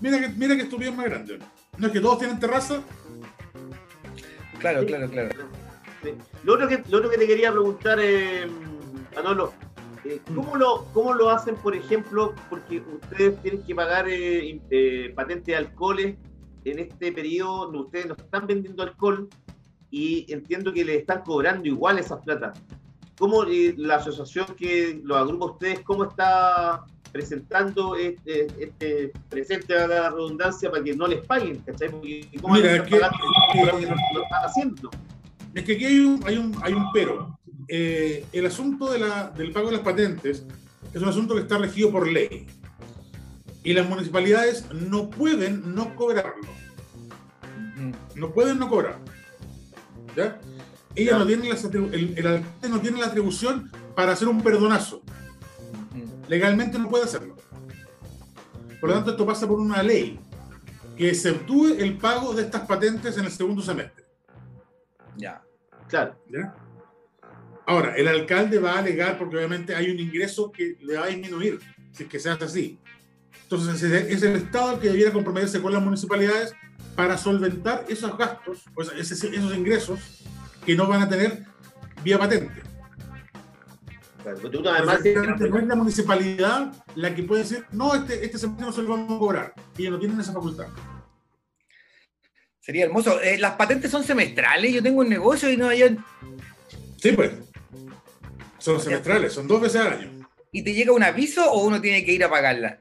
Mira que, mira que estupidez más grande. No es que todos tienen terraza. Claro, claro, claro. Sí. Lo otro que, lo otro que te quería preguntar, eh, Manolo, eh, ¿cómo, lo, ¿cómo lo hacen, por ejemplo, porque ustedes tienen que pagar eh, eh, patente de alcoholes en este periodo donde ustedes no están vendiendo alcohol y entiendo que le están cobrando igual esas plata? ¿Cómo eh, la asociación que los agrupa a ustedes, cómo está presentando este, este presente a la redundancia para que no les paguen? ¿cachai? Porque ¿Cómo Mira, que- pagando que- lo que no- lo están haciendo? Es que aquí hay un, hay un, hay un pero. Eh, el asunto de la- del pago de las patentes es un asunto que está regido por ley. Y las municipalidades no pueden no cobrarlo. No pueden no cobrar. ¿Ya? Ellos Ya. no tienen las el, el alcalde no tiene la atribución para hacer un perdonazo. Legalmente no puede hacerlo. Por lo tanto, esto pasa por una ley que exceptúe el pago de estas patentes en el segundo semestre. Ya. Claro. ¿ya? Ahora, el alcalde va a alegar porque obviamente hay un ingreso que le va a disminuir si es que se hace así. Entonces, es el Estado el que debiera comprometerse con las municipalidades para solventar esos gastos, o sea, ese- esos ingresos que no van a tener vía patente. claro. Tú además no es la municipalidad la que puede decir, no, este, este semestre no se lo vamos a cobrar. Y ellos no tienen esa facultad. Sería hermoso. Eh, las patentes son semestrales. Yo tengo un negocio y no hay. Sí, pues. Son semestrales, son dos veces al año. ¿Y te llega un aviso o uno tiene que ir a pagarla?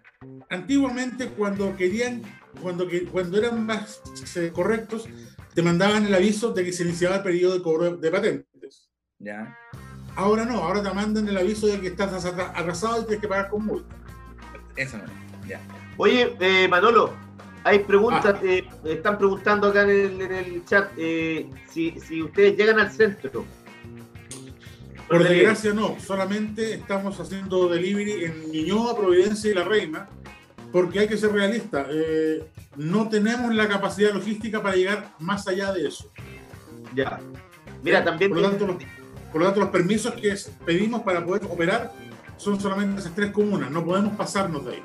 antiguamente cuando querían, cuando, cuando eran más eh, correctos, te mandaban el aviso de que se iniciaba el periodo de cobro de patentes. Ya. Ahora no, ahora te mandan el aviso de que estás atra- atrasado y tienes que pagar con multa. Eso no. Ya. Oye, eh, Manolo, hay preguntas, Ah. eh, están preguntando acá en el, en el chat eh, si, si ustedes llegan al centro. Por desgracia no, solamente estamos haciendo delivery en Ñuñoa, Providencia y La Reina, porque hay que ser realista. eh, no tenemos la capacidad logística para llegar más allá de eso. Ya. Mira, también. Por lo tanto, los, por lo tanto, los permisos que pedimos para poder operar son solamente esas tres comunas, no podemos pasarnos de ahí.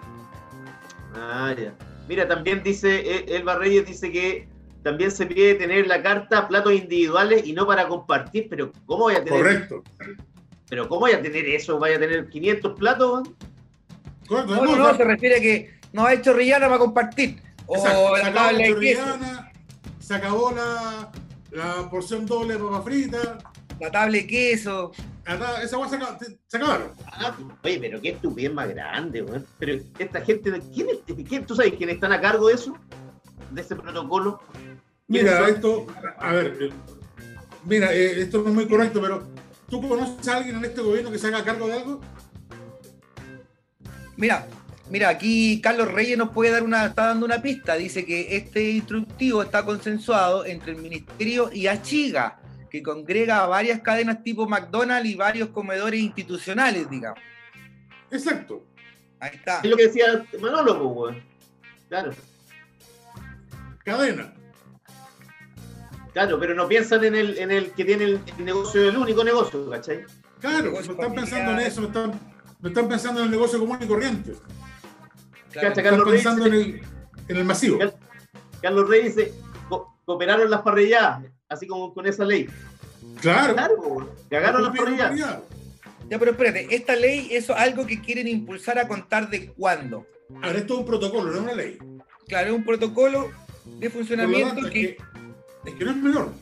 Ah, ya. Mira, también dice, eh, Elba Reyes dice que también se pide tener la carta platos individuales y no para compartir, pero ¿cómo voy a tener, Correcto. pero cómo voy a tener eso? ¿Vaya a tener 500 platos? Correcto. No, no, no, se refiere a que no ha hecho Rillana para compartir. O Exacto, la tabla la de queso. chorrillana, se acabó la, la porción doble de papa frita, La tabla de queso. esa se, acaba- se acabaron. Ah, oye, pero qué estupidez más grande, weón. Pero esta gente, ¿quién, es- quién- ¿tú sabes quiénes están a cargo de eso? De ese protocolo. ¿Quiénes Mira, esto, a ver, mira, eh, esto no es muy correcto, pero ¿tú conoces a alguien en este gobierno que se haga cargo de algo? Mira, mira, aquí Carlos Reyes nos puede dar una, está dando una pista. Dice que este instructivo está consensuado entre el ministerio y Achiga, que congrega a varias cadenas tipo McDonald's y varios comedores institucionales, digamos. Exacto. Ahí está. Es lo que decía Manolo, pues. Claro, Cadena. Claro, pero no piensan en el, en el que tiene el, el negocio, el único negocio, ¿cachai? Claro, no están pensando en eso, no están, no están pensando en el negocio común y corriente. Claro. Cacha, Están Carlos Reyes pensando en el, en el masivo. Carlos Reyes dice, "Co- cooperaron las parrilladas, así como con esa ley. Claro. Claro, cagaron las parrilladas. Ya, pero espérate, esta ley es algo que quieren impulsar a contar de cuándo. A ver, esto es un protocolo, no es una ley. Claro, es un protocolo de funcionamiento tanto, es que... es que no es menor.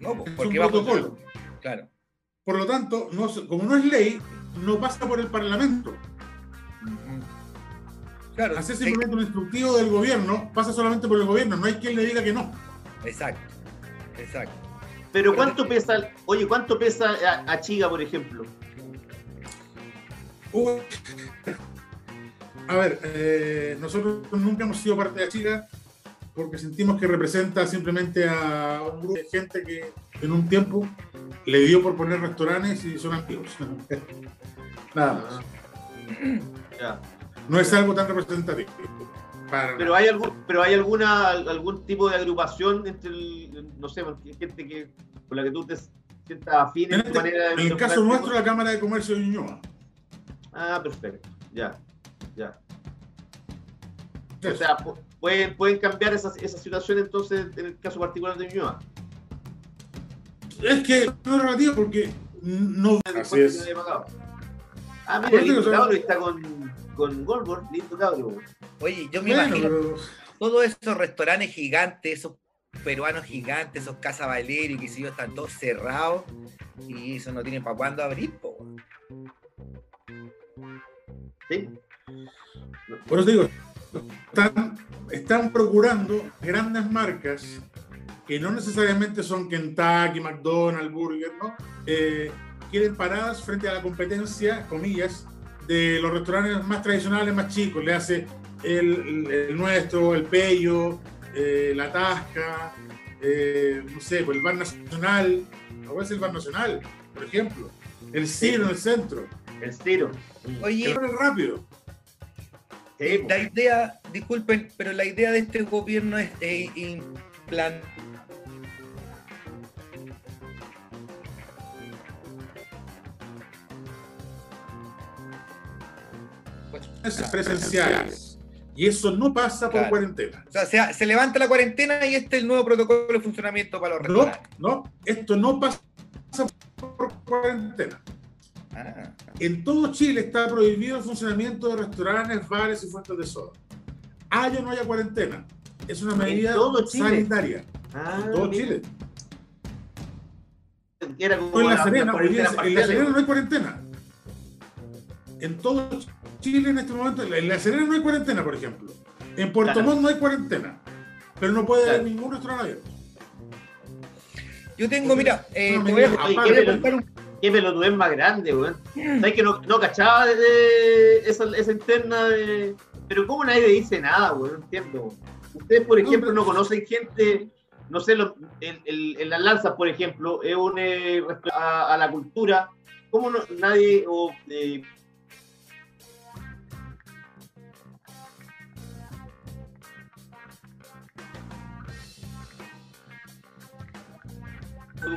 No, pues, Es porque un va a protocolo. Claro. Por lo tanto, no como no es ley, no pasa por el Parlamento. Claro, Hacer simplemente un instructivo del gobierno pasa solamente por el gobierno, no hay quien le diga que no. exacto, exacto. Pero ¿cuánto pesa, oye, cuánto pesa a, a Chiga, por ejemplo? A ver, eh, nosotros nunca hemos sido parte de Chica. Porque sentimos que representa simplemente a un grupo de gente que en un tiempo le dio por poner restaurantes y son amigos. Nada más. Ya. No es algo tan representativo. Para Pero hay algún, pero hay alguna algún tipo de agrupación entre el, no sé, gente que con la que tú te sientas afín en, en tu este- manera de en el caso nuestro, la Cámara de Comercio de Ñuñoa. Ah, perfecto. Ya, ya. O sea, pueden, pueden cambiar esa, esa situación entonces en el caso particular de Ñuñoa. Es que no es relativo porque no. Así es. Ah, mira, lindo cabro, y está con, con Goldberg, lindo cabro. Oye, yo me Bueno, imagino pero todos esos restaurantes gigantes, esos peruanos gigantes, esos Casa Valero y que sé yo, están todos cerrados y eso no tienen para cuándo abrir, po. ¿Sí? Por eso digo, están, están procurando grandes marcas que no necesariamente son Kentucky, McDonald's, Burger, ¿no? Eh, quieren paradas frente a la competencia, comillas, de los restaurantes más tradicionales, más chicos. Le hace el, el- nuestro, el Pello, eh, la Tasca, eh, no sé, pues el Bar Nacional, ahora es el Bar Nacional, por ejemplo. El Ciro en el centro. El tiro. Oye, El rápido. Sí, la idea, disculpen, pero la idea de este gobierno es eh, implantar presenciales. Y eso no pasa por Claro. cuarentena. O sea, se, se levanta la cuarentena y este es el nuevo protocolo de funcionamiento para los No, no, esto no pasa por cuarentena. Ah, En todo Chile está prohibido el funcionamiento de restaurantes, bares y fuentes de soda. Haya o no haya cuarentena. Es una medida sanitaria. Ah, En todo mira, Chile. Era como en La la- Serena, cuarentena en La no hay cuarentena. En todo Chile en este momento, en La Serena no hay cuarentena, por ejemplo. En Puerto Claro. Montt no hay cuarentena. Pero no puede haber Claro. ningún restaurante abierto. Yo tengo, mira, eh, te voy a, te voy a contar un Qué pelotudez más grande, weón. ¿Sabes que no, no cachaba de, de esa, esa interna de. Pero ¿cómo nadie dice nada, weón? No entiendo. Ustedes, por ejemplo, no conocen gente, no sé, lo- el, el- en las lanzas, por ejemplo, es un eh, a la cultura. ¿Cómo no, nadie o, eh,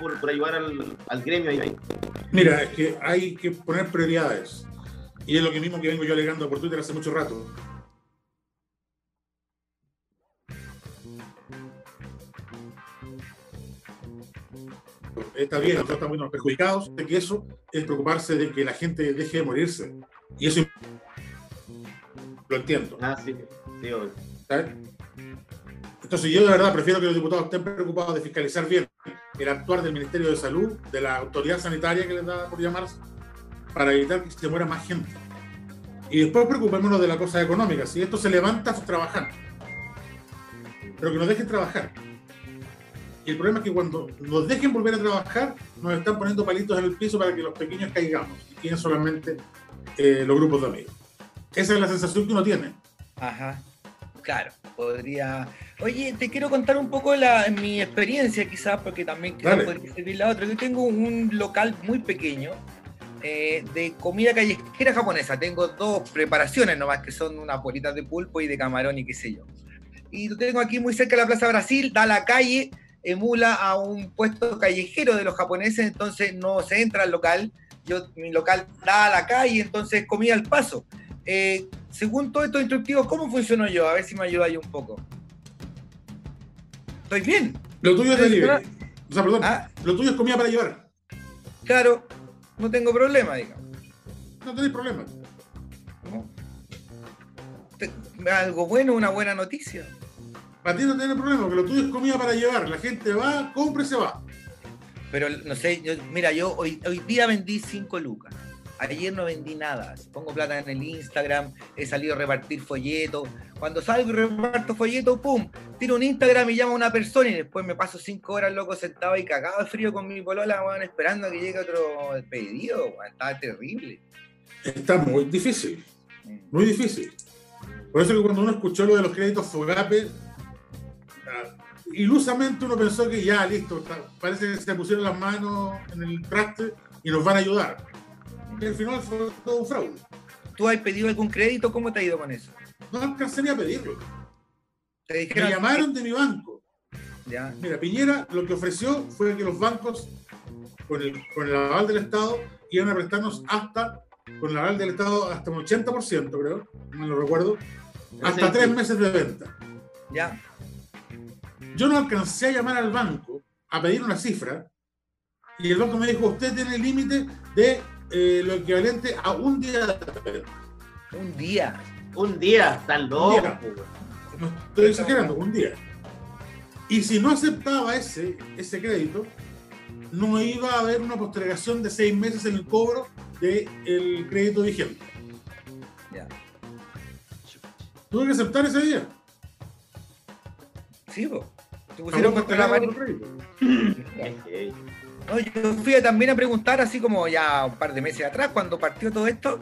por, por ayudar al, al gremio ahí? Mira, es que hay que poner prioridades. Y es lo que mismo que vengo yo alegando por Twitter hace mucho rato. Está bien, nosotros estamos perjudicados de que eso es preocuparse de que la gente deje de morirse. Y eso lo entiendo. Ah, sí, sí, obvio. ¿sabes? Entonces yo de verdad prefiero que los diputados estén preocupados de fiscalizar bien el actuar del Ministerio de Salud, de la autoridad sanitaria que les da por llamarse, para evitar que se muera más gente. Y después preocupémonos de la cosa económica. Si esto se levanta, trabajan. Pero que nos dejen trabajar. Y el problema es que cuando nos dejen volver a trabajar, nos están poniendo palitos en el piso para que los pequeños caigamos y queden solamente eh, los grupos de amigos. Esa es la sensación que uno tiene. Ajá. Claro, podría. Oye, te quiero contar un poco la, mi experiencia, quizás, porque también quizás podría servir la otra. Yo tengo un local muy pequeño eh, de comida callejera japonesa. Tengo dos preparaciones nomás, que son unas bolitas de pulpo y de camarón y qué sé yo. Y lo tengo aquí muy cerca de la Plaza Brasil, da a la calle, emula a un puesto callejero de los japoneses, entonces no se entra al local. Yo, mi local da a la calle, entonces comida al paso. Eh, según todos estos instructivos, ¿cómo funciono yo? A ver si me ayuda ahí un poco. ¿Estoy bien? Lo tuyo es delivery. O sea, perdón, Ah, lo tuyo es comida para llevar. claro, no tengo problema, digamos. No tenéis problema. ¿no? Algo bueno, una buena noticia. Para ti no tiene problema, porque lo tuyo es comida para llevar. La gente va, compra y se va. Pero no sé, yo- mira, yo hoy, hoy día vendí 5 lucas. Ayer no vendí nada. Pongo plata en el Instagram, he salido a repartir folletos. Cuando salgo y reparto folletos, ¡pum! Tiro un Instagram y llamo a una persona y después me paso 5 horas loco sentado ahí cagado de frío con mi polola, weón, esperando a que llegue otro pedido. weón. Estaba terrible. Está muy difícil, muy difícil. Por eso que cuando uno escuchó lo de los créditos Fogape, ilusamente uno pensó que ya, listo, parece que se pusieron las manos en el traste y nos van a ayudar. Y al final fue todo un fraude. ¿Tú has pedido algún crédito? ¿Cómo te ha ido con eso? No alcancé ni a pedirlo. Te Me dijeron. llamaron de mi banco. Ya. Mira, Piñera lo que ofreció fue que los bancos, con el, con el aval del Estado, iban a prestarnos hasta, con el aval del Estado, hasta un 80%, creo, no me lo recuerdo, hasta tres meses de venta. Ya. Yo no alcancé a llamar al banco a pedir una cifra y el banco me dijo, usted tiene el límite de eh, lo equivalente a un día de. Un día. Un día, tan loco. día. No estoy exagerando, un día. Y si no aceptaba ese, ese crédito, no iba a haber una postergación de seis meses en el cobro del crédito vigente. Ya. Tuve que aceptar ese día. Sí, po. Te pusieron contra la postergar No, yo fui también a preguntar, así como ya un par de meses atrás, cuando partió todo esto,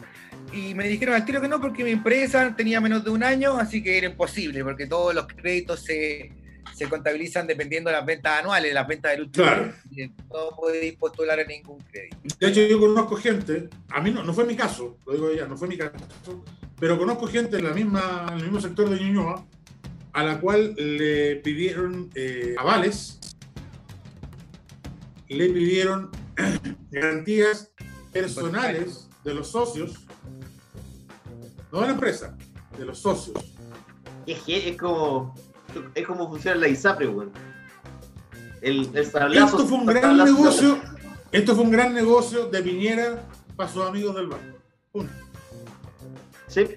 y me dijeron al tiro que no, porque mi empresa tenía menos de un año, así que era imposible, porque todos los créditos se, se contabilizan dependiendo de las ventas anuales, las ventas del último Claro. año. Y No podéis postular a ningún crédito. De hecho, yo conozco gente, a mí no, no fue mi caso, lo digo ya, no fue mi caso, pero conozco gente en, la misma, en el mismo sector de Ñuñoa a la cual le pidieron eh, avales, le pidieron garantías personales de los socios, no de la empresa, de los socios. Es, que es como es como funciona la ISAPRE, weón. El, el sablazo- Esto fue un gran sablazo- negocio, esto fue un gran negocio de Piñera para sus amigos del banco. Punto. Sí.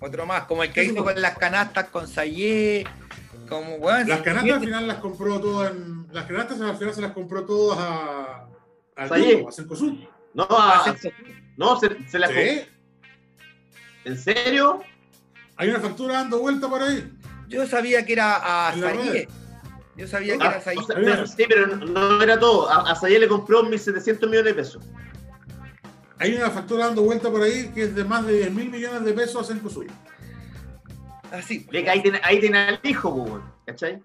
Otro más, como el que hizo con las canastas con Sayé, como, weón, Las canastas al final las compró todas en. Las canastas al final se las compró todas a. Al. Jumbo, a Cencosud. No, Ah, a- sí. no se, se la Sí. ¿En serio? Hay una factura dando vuelta por ahí. Yo sabía que era a red. Yo sabía que Ah, era o sea, Había- pero- sí, pero no, no era todo. A, a le compró 1.700 millones de pesos. Hay una factura dando vuelta por ahí que es de más de 10 mil millones de pesos a Cencosud. Así. Que ahí tiene, ahí tiene al hijo, pues. ¿Cachai?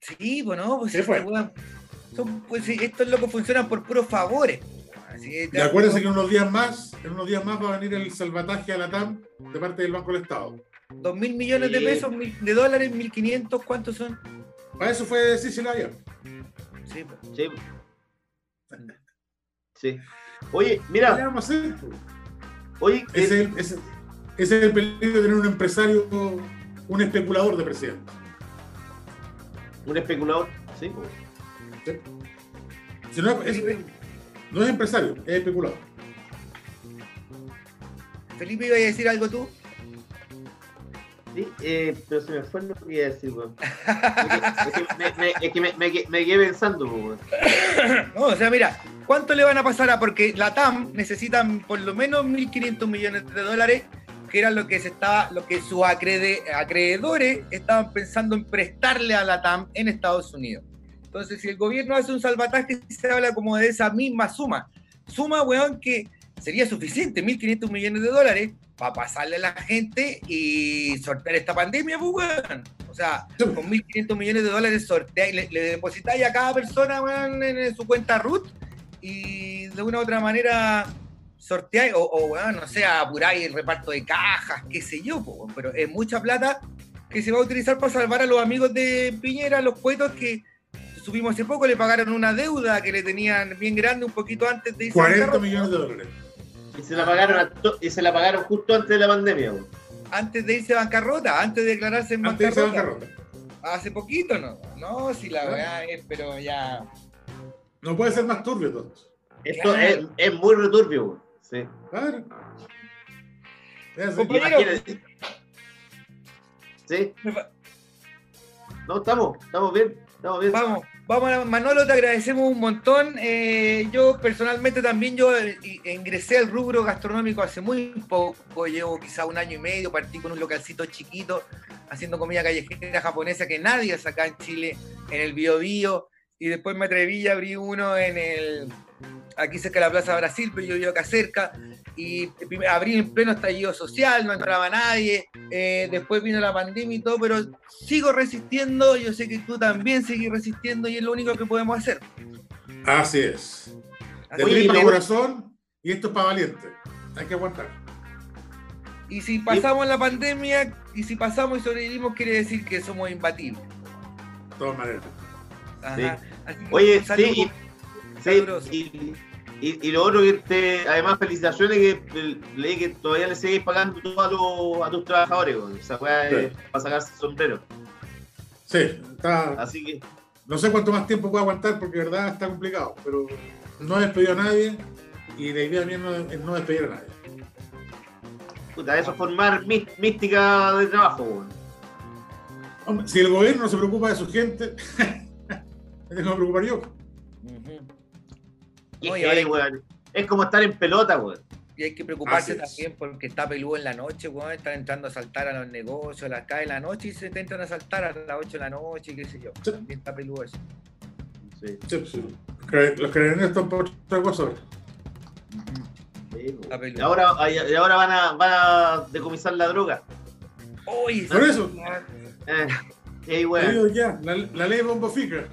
Sí, pues no, pues, Sí, este pues. weón- son- pues estos locos funcionan por puros favores. Así Y acuérdense que en unos días más, en unos días más va a venir el salvataje a la TAM de parte del Banco del Estado. Dos mil millones de pesos, mil- de dólares, mil quinientos, ¿cuántos son? Para eso fue Sicilia Sí, pues. Sí. Sí. Oye, ¿Qué le mira, vamos a hacer? oye, Ese es, eh, el, ese- ese es el peligro de tener un empresario, un especulador de presidente. Un especulador. Sí, pues. ¿sí? Si no, es, no es empresario, es especulador. Felipe, ¿iba a decir algo tú? Sí, eh, pero se me fue lo que iba a decir, weón. Es que, es que me, me- es que me, me- me quedé pensando, pues, weón. No, o sea, mira, ¿cuánto le van a pasar a? Porque la TAM necesitan por lo menos 1.500 millones de dólares, que era lo que se estaba, lo que sus acrede- acreedores estaban pensando en prestarle a la TAM en Estados Unidos. Entonces, si el gobierno hace un salvataje, se habla como de esa misma suma. Suma, weón, que sería suficiente, 1.500 millones de dólares, para pasarle a la gente y sortear esta pandemia, pues, weón. O sea, con 1.500 millones de dólares sorteáis, le, le depositáis a cada persona, weón, en, en su cuenta RUT y de una u otra manera sorteáis, o, no sé, apuráis el reparto de cajas, qué sé yo, pero es mucha plata que se va a utilizar para salvar a los amigos de Piñera, los poetos que subimos hace poco, le pagaron una deuda que le tenían bien grande un poquito antes de irse a 40 bancarrota. millones de dólares. Y se la pagaron a y se la pagaron justo antes de la pandemia. Antes de irse a bancarrota, antes de declararse en Antes de irse a bancarrota. bancarrota. Hace poquito, ¿no? No, si la weá es, pero ya. No puede ser más turbio todo. esto. Claro. es, es muy returbio. Sí. Claro. Imagínate. Sí. No, estamos, estamos bien, estamos bien. Vamos, vamos, Manolo, te agradecemos un montón. Eh, yo personalmente también yo eh, ingresé al rubro gastronómico hace muy poco, llevo quizá un año y medio, partí con un localcito chiquito haciendo comida callejera japonesa que nadie hace acá en Chile, en el Bio Bio, y después me atreví y abrí uno en el aquí cerca de la Plaza Brasil, pero yo vivo acá cerca, y abril en pleno estallido social, no entraba nadie, eh, después vino la pandemia y todo, pero sigo resistiendo, yo sé que tú también seguís resistiendo y es lo único que podemos hacer. Así es. De que- corazón, y esto es para valiente. Hay que aguantar. y si pasamos la pandemia, y si pasamos y sobrevivimos, quiere decir que somos imbatibles. De todas maneras. Ajá. Así que Oye, sí, y, sí, caluroso. Y, lo otro que te, además felicitaciones que leí que todavía le seguís pagando todo a, tu- a tus trabajadores, weón. esa weá Sí. para sacarse el sombrero. Sí, está, Así que, no sé cuánto más tiempo puedo aguantar porque de verdad está complicado, pero no he despedido a nadie y la idea mía no es no despedir a nadie. puta, eso es formar mí- mística de trabajo, weón. Hombre, si el gobierno no se preocupa de su gente, me tengo que preocupar yo. Y Oye, es, ahora- heavy, weón. Es como estar en pelota, weón. Y hay que preocuparse Así también porque está peludo en la noche, weón. Están entrando a saltar a los negocios, a las calles de la noche y se te entran a saltar a las 8 de la noche, qué sé yo. Sí. También está peludo eso. Sí, Sí, sí. Los cara- Los carabineros están por otra cosa sí. Y ahora, y ahora van, a, van a decomisar la droga. Uy, Por eso. Eh, sí, weón. digo ya, la, la ley bombo fica.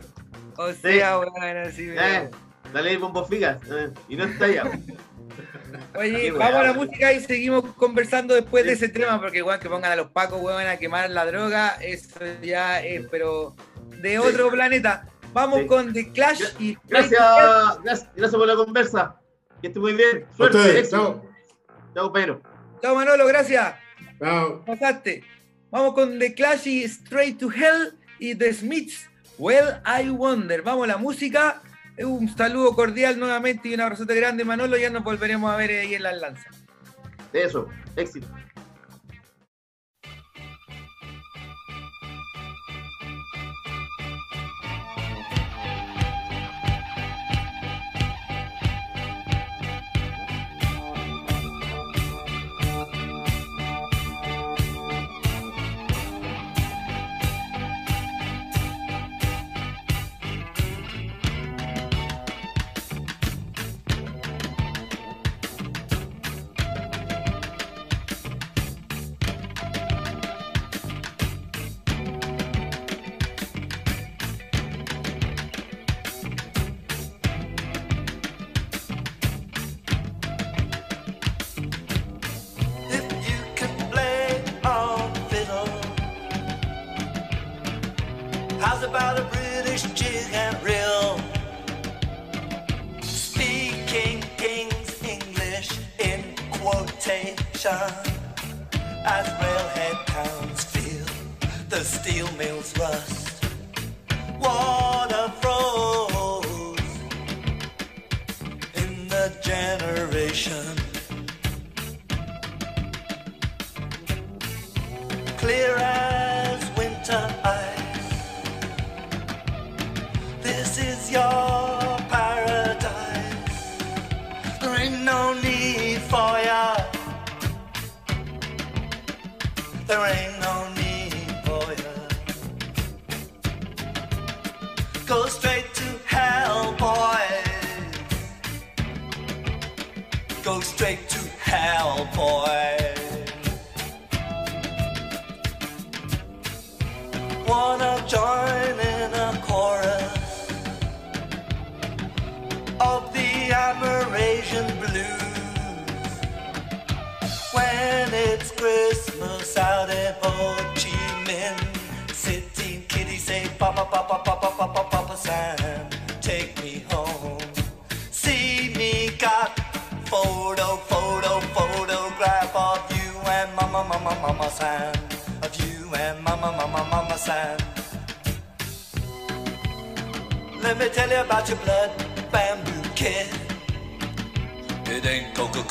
O sea, weón, así me- Eh, la ley bombo figas. eh, y no está allá. Oye, Qué vamos a la música y seguimos conversando después de ese tema, porque igual que pongan a los pacos, weón, a quemar la droga, eso ya es, pero de otro planeta. Vamos Sí. con The Clash y Gracias, gracias, gracias por la conversa. Que esté muy bien. Suerte. ustedes, chao. Chao, Pedro. Chao Manolo, gracias. Chao. Pasaste. Vamos con The Clash y Straight to Hell y The Smiths. Well, I Wonder. Vamos a la música. Un saludo cordial nuevamente y un abrazote grande, Manolo. Ya nos volveremos a ver ahí en las lanzas. Eso, éxito.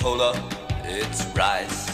cola, it's rice.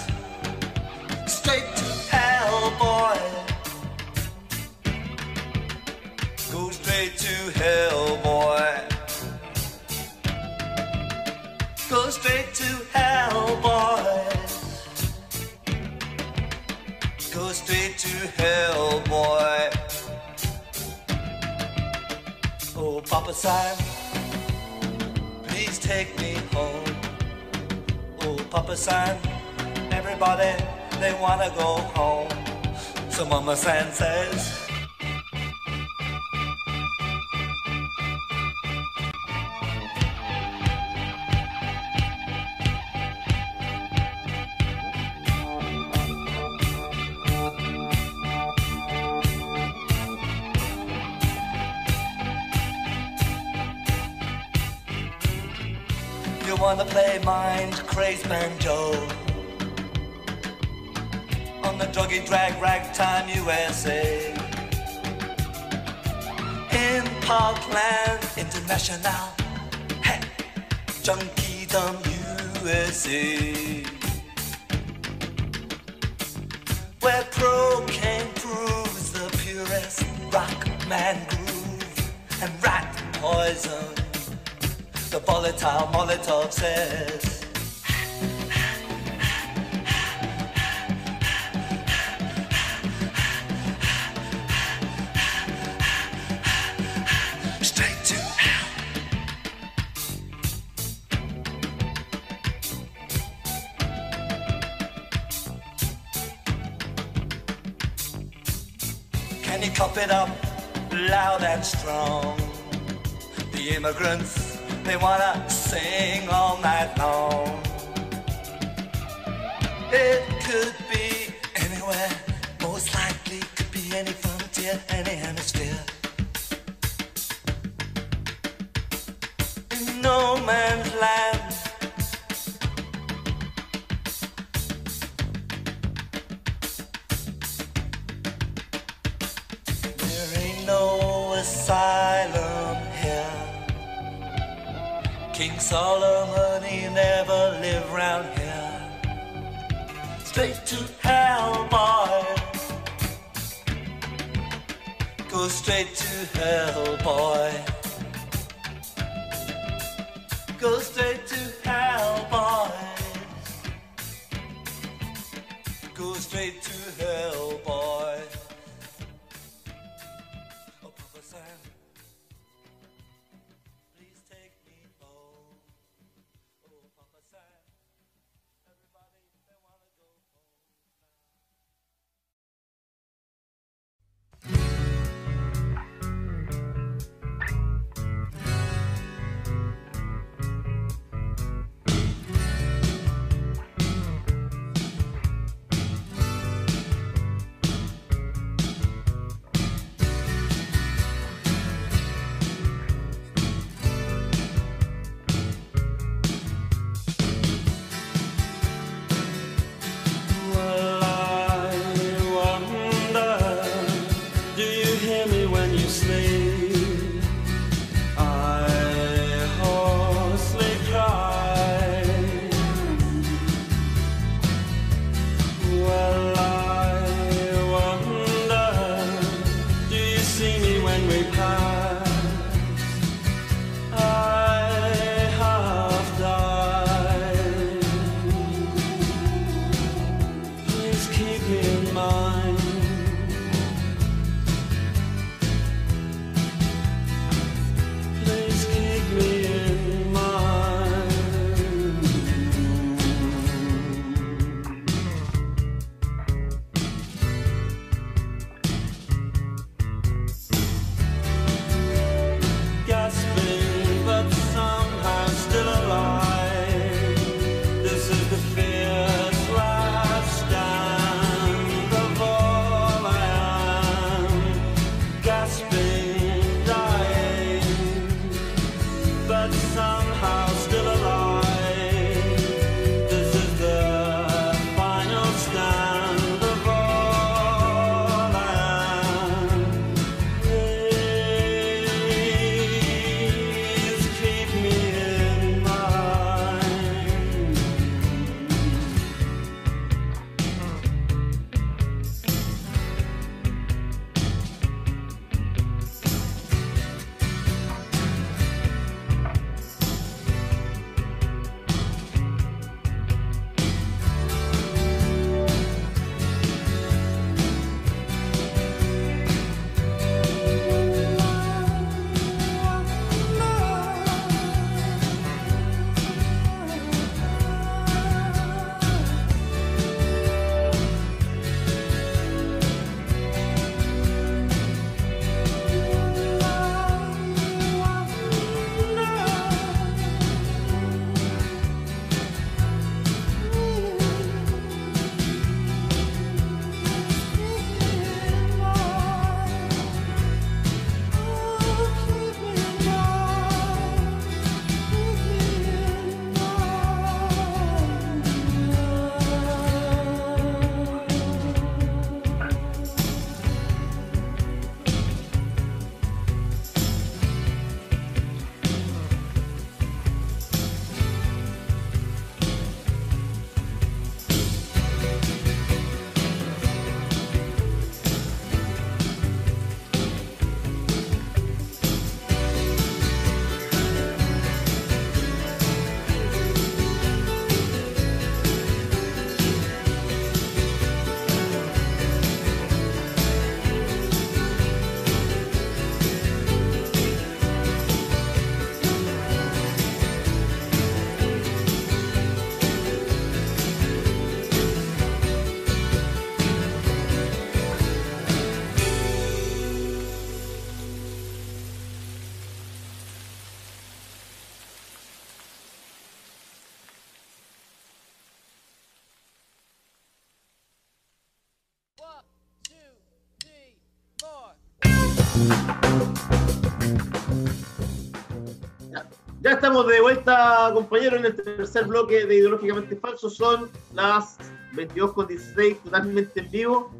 Ya estamos de vuelta, compañeros, en el tercer bloque de Ideológicamente Falso. Son las 22.16, totalmente en vivo.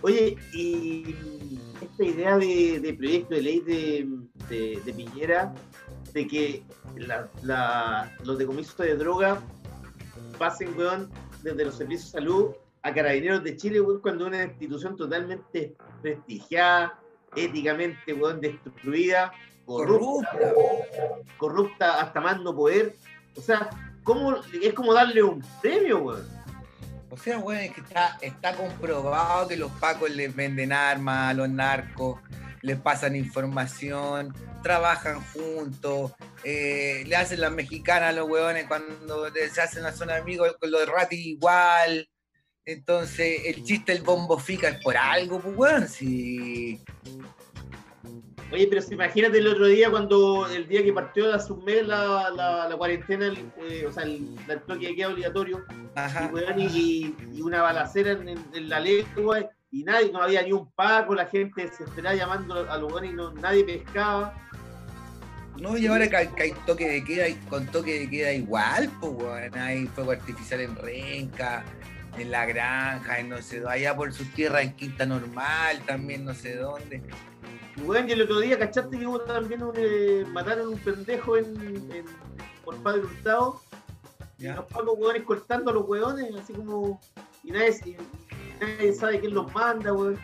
Oye, y esta idea de, de proyecto de ley de, de- de Piñera, de que la- la- los decomisos de droga pasen, weón, desde los servicios de salud a carabineros de Chile, weón, cuando una institución totalmente prestigiada, éticamente, weón, destruida, corrupta, Corrupta. corrupta hasta más no poder. O sea, ¿cómo, es como darle un premio, weón. O sea, weón, es que está, está comprobado que los pacos les venden armas a los narcos, les pasan información, trabajan juntos, eh, le hacen las mexicanas a los weones cuando se hacen la zona amigos con los de Rati igual. Entonces, el chiste del bombo fica es por algo, pues weón, si. Oye, pero si imagínate el otro día cuando el día que partió la submed la, la, la cuarentena, el, eh, o sea, el, el toque de queda obligatorio, y, Ajá. y, y una balacera en, en- la lengua, y nadie, no había ni un paco, la gente desesperada llamando a los weones y no, nadie pescaba. No, y ahora que hay, que hay toque de queda, y con toque de queda igual, pues, weón. Hay fuego artificial en Renca, en la granja, en no sé, dónde, allá por sus tierras en Quinta Normal, también no sé dónde. Weón, y el otro día, ¿cachaste que hubo también un, eh, mataron un pendejo en, en- por Padre Hurtado? Y los pacos weones cortando a los weones, así como. Y nadie, y nadie sabe quién los manda, weón.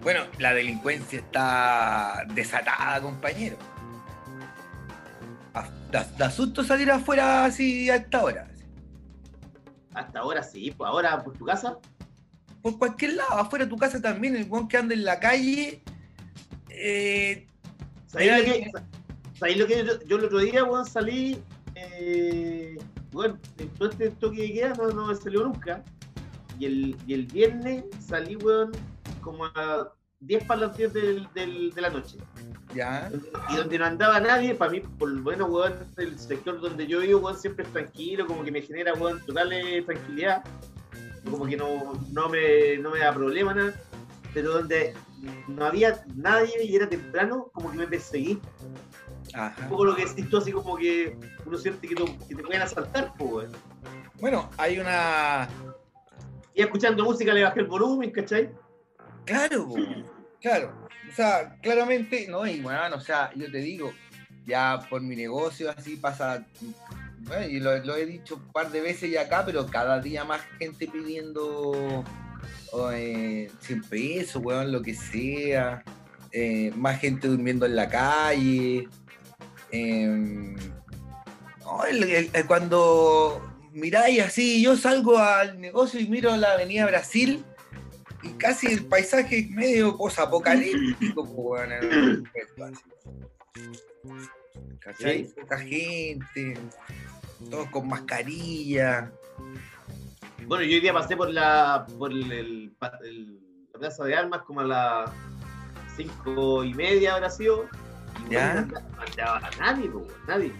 Bueno, la delincuencia está desatada, compañero. Da, da susto salir afuera así a esta hora. Hasta ahora sí, pues ahora por tu casa. Por cualquier lado, afuera de tu casa también, el weón que anda en la calle. eh, ¿Sabéis lo que, sabéis lo que yo, yo el otro día, weón, salí, eh, bueno, en todo este toque de queda no, no me salió nunca. Y el, y el viernes salí, weón, como a 10 para las 10 del- del- de la noche. ya. Y donde no andaba nadie, para mí, por lo menos, weón, el sector donde yo vivo, weón, siempre es tranquilo, como que me genera, weón, total eh, tranquilidad. Como que no, no, me, no me da problema nada. Pero donde no había nadie y era temprano, como que me perseguí. Un Ajá. poco lo que decís tú, así como que uno siente que, to- que te pueden asaltar, pues. Bueno, hay una. Y escuchando música le bajé el volumen, ¿cachai? Claro, claro. O sea, claramente, no, y bueno, o sea, yo te digo, ya por mi negocio así pasa, bueno, y lo, he dicho un par de veces ya acá, pero cada día más gente pidiendo oh, eh, 100 pesos, weón, lo que sea, eh, más gente durmiendo en la calle. el- el- cuando miráis así, yo salgo al negocio y miro la avenida Brasil y casi el paisaje es medio posapocalíptico, respecto, así. ¿Cachai? Sí. Poca gente, todos con mascarilla. Bueno, yo hoy día pasé por la por el, el- pa- el- la plaza de armas como a las cinco y media habrá sido. Y Ya. bueno, no andaba a nadie, pues, nadie.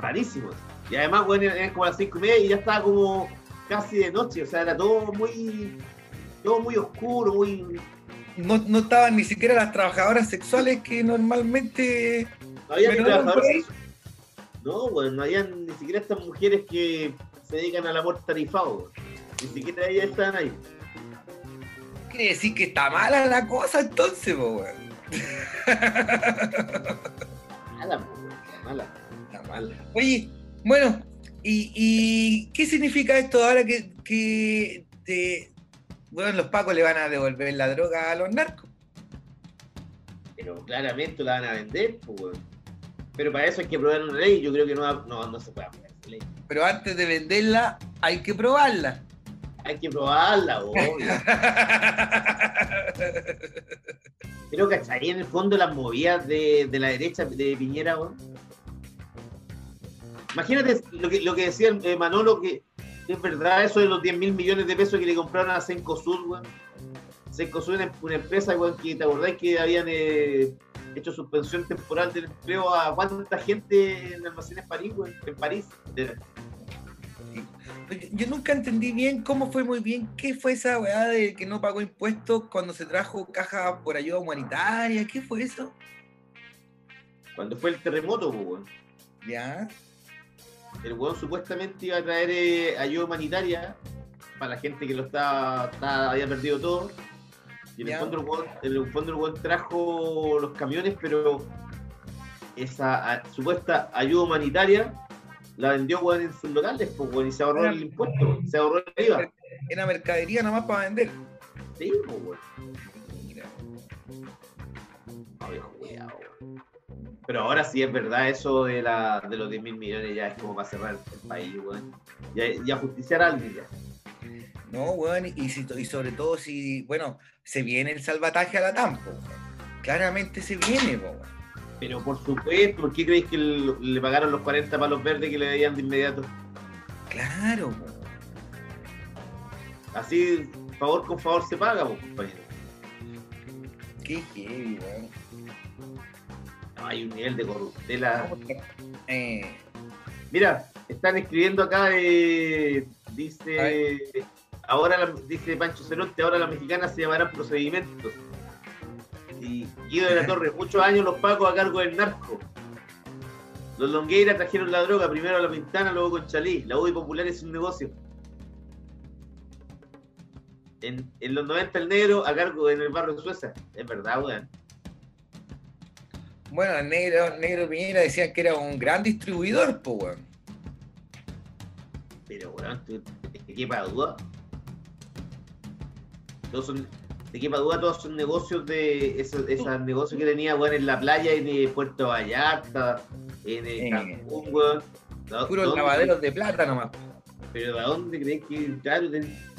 Rarísimo. Y además, bueno, eran como a las cinco y media y ya estaba como casi de noche, o sea, era todo muy todo muy oscuro, muy No, no estaban ni siquiera las trabajadoras sexuales que normalmente. no había ni ahí. No, bueno, no habían ni siquiera estas mujeres que se dedican al amor tarifado. Ni siquiera ellas estaban ahí. Quiere decir que está mala la cosa entonces. Mala, po, mala. Está mal. Oye, bueno, ¿y, y qué significa esto ahora que, que te- bueno, los pacos le van a devolver la droga a los narcos? Pero claramente la van a vender, pues, weón. Pero para eso hay que aprobar una ley. Yo creo que no, no, no se puede aprobar esa ley. Pero antes de venderla hay que probarla. Hay que probarla, obvio. Pero, ¿cachai? En el fondo las movidas de, de la derecha de Piñera, weón. Imagínate lo que, lo que decía eh, Manolo, que es verdad eso de los 10 mil millones de pesos que le compraron a Cencosud, weón. Cencosud es una empresa, weón, que te acordáis que habían eh, hecho suspensión temporal del empleo a cuánta gente en almacenes París, weón, en París. Yo nunca entendí bien cómo fue muy bien, qué fue esa weá de que no pagó impuestos cuando se trajo caja por ayuda humanitaria, ¿qué fue eso? Cuando fue el terremoto, pues, weón. Ya, El weón supuestamente iba a traer eh, ayuda humanitaria para la gente que lo estaba, estaba- había perdido todo. Y en el, fondo el, weón, en el fondo el weón trajo los camiones, pero esa ah, supuesta ayuda humanitaria la vendió weón en sus locales, pues, weón, y se ahorró el impuesto, se ahorró el IVA. era mercadería nomás para vender. Sí, pues, weón. Mira, weón. Pero ahora sí es verdad eso de, la, de los 10 mil millones, ya es como para cerrar el país, weón. Ya, ya justiciar a alguien ya. No, weón, y, si- y sobre todo si, bueno, se viene el salvataje a la tampo. Claramente se viene, weón. Pero por supuesto, ¿por qué creéis que el- le pagaron los 40 palos verdes que le debían de inmediato? Claro, po. Así, favor con favor se paga, pues, compañero. Qué heavy, weón. Hay un nivel de corruptela. Eh, Mira, están escribiendo acá, eh, dice, ahora la- dice Pancho Ceronte, ahora las mexicanas se llamarán procedimientos. Y Guido de la Torre, muchos años los pacos a cargo del narco. Los Longueira trajeron la droga, primero a la Pintana, luego con Chalí. La UDI Popular es un negocio. En, en los 90 el negro a cargo en el barrio de Sueza. Es verdad, weón. Bueno, el negro, negro Piñera decían que era un gran distribuidor, po, weón. Pero, weón, ¿tú- ¿de qué para duda? Todos son, ¿De qué para duda? Todos son negocios de esos, esos negocios que tenía, weón, en la playa, en eh, Puerto Vallarta, en eh, Eh. Cancún, weón. ¿De- Puros lavaderos de plata nomás. Pero ¿de dónde crees que claro,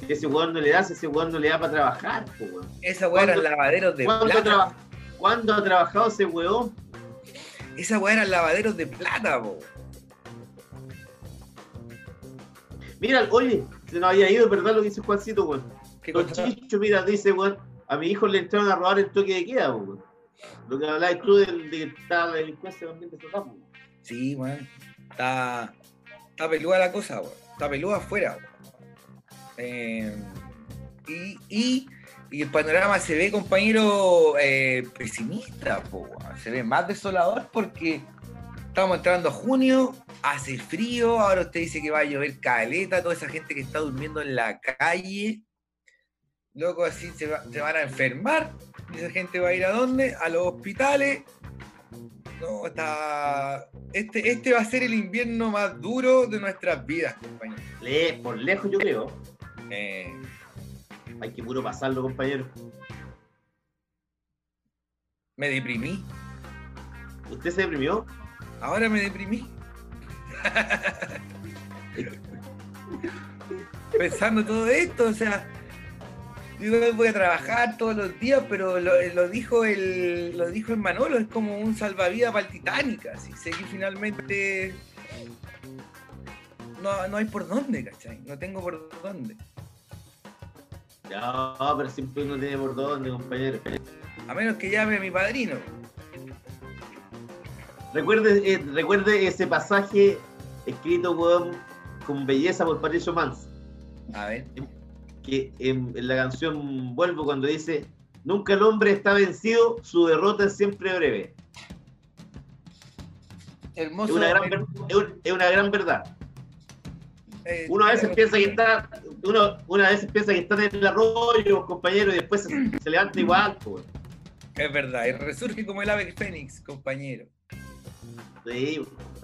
ese weón no le da, si ese weón no le da para trabajar, po, weón? Esa weá eran ¿Cuándo- lavaderos de ¿Cuándo, ha plata. ¿Cuándo ha trabajado ese weón? Esa weá eran lavaderos de plata, po. Mira, oye, se nos había ido, ¿verdad? Lo que dice Juancito, weón. ¿Qué Los cosa? chichos, mira, dice, weón, a mi hijo le entraron a robar el toque de queda, weón. Lo que hablabas tú de que está la delincuencia también de weón. Sí, weón. Está, está peluda la cosa, weón. Está peluda afuera, weón. Eh, y, y, y el panorama se ve, compañero, eh, pesimista, po. Se ve más desolador porque estamos entrando a junio, hace frío, ahora usted dice que va a llover caleta, toda esa gente que está durmiendo en la calle. Loco, así se, va- se van a enfermar. Y esa gente va a ir a dónde? A los hospitales. No, está. Este, este va a ser el invierno más duro de nuestras vidas, compañero. Le- por lejos, yo creo. Eh, Hay que puro pasarlo, compañero. me deprimí. ¿Usted se deprimió? Ahora me deprimí. Pensando todo esto, o sea, yo voy a trabajar todos los días, pero lo, lo dijo el lo dijo el Manolo, es como un salvavidas para el Titanic, así. Sé que finalmente no, no hay por dónde, ¿cachai? No tengo por dónde. No, pero siempre uno tiene por dónde, compañero. A menos que llame a mi padrino. Recuerde, eh, recuerde ese pasaje escrito, weón, con belleza por Patricio Mans. A ver. que en, en la canción Vuelvo cuando dice Nunca el hombre está vencido, su derrota es siempre breve. Es Hermoso. una gran, es un- es una gran verdad. eh, Uno a veces piensa que está, uno, uno a veces piensa que está en el arroyo, compañero, y después se, se levanta igual, pues. Es verdad, y resurge como el ave fénix, compañero. Sí,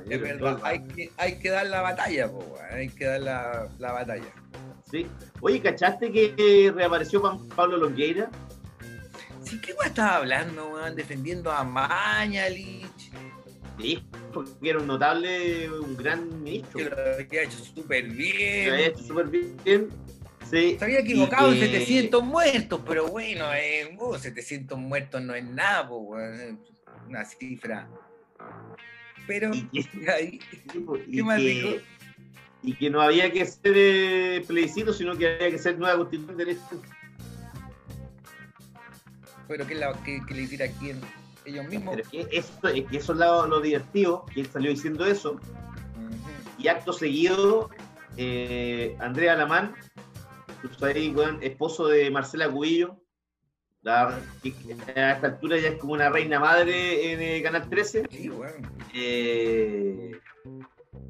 Es verdad, hay que, hay que dar la batalla, po, weón, hay que dar la, la batalla. Sí. Oye, ¿cachaste que reapareció Pablo Longueira? Sí, ¿qué weón estaba hablando, weón? Defendiendo a Mañalich, Sí, porque era un notable, un gran ministro. que lo había hecho súper Lo había bien. hecho súper bien. Sí. Se había equivocado Y en que- 700 muertos, pero bueno, eh, uh, 700 muertos no es nada, po, una cifra. Pero, Y que- y ¿Qué más que- dijo? Y que no había que ser eh, plebiscito, sino que había que ser nueva constitución de derecho. pero que, la, que, que le hiciera quién, ellos mismos. Pero es que eso, es que eso es lo, lo divertido, que él salió diciendo eso, y acto seguido eh, Andrea Alamán, esposo de Marcela Cubillo. La, a esta altura ya es como una reina madre en eh, Canal 13. Sí, weón. Eh,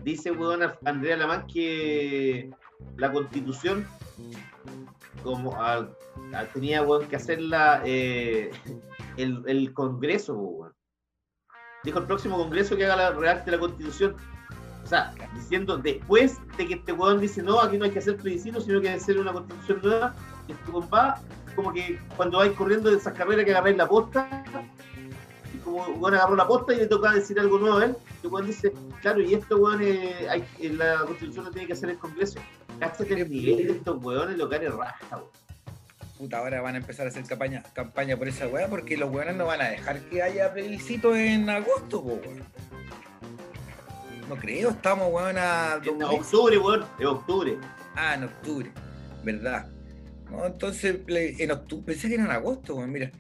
dice weón, Andrea Alamán que la constitución como a- a- tenía weón, que hacerla eh, el, el Congreso, weón. Dijo el próximo Congreso que haga la redacte la constitución. O sea, diciendo después de que este weón dice no, aquí no hay que hacer plebiscito, sino que hay que hacer una constitución nueva, y este va como que cuando vais corriendo de esas carreras que agarráis la posta, y como weón agarró la posta y le toca decir algo nuevo a él, el weón dice, claro, y esto weón eh, hay, en la constitución lo tiene que hacer el Congreso. Cáchate el nivel de estos weones locales raja, weón. Puta, ahora van a empezar a hacer campaña, campaña por esa weá porque los weones no van a dejar que haya plebiscito en agosto, po, weón. No creo, estamos weón a En octubre, weón, en octubre. Ah, en octubre, ¿verdad? No, entonces, en octubre, pensé que era en agosto, weón, mira.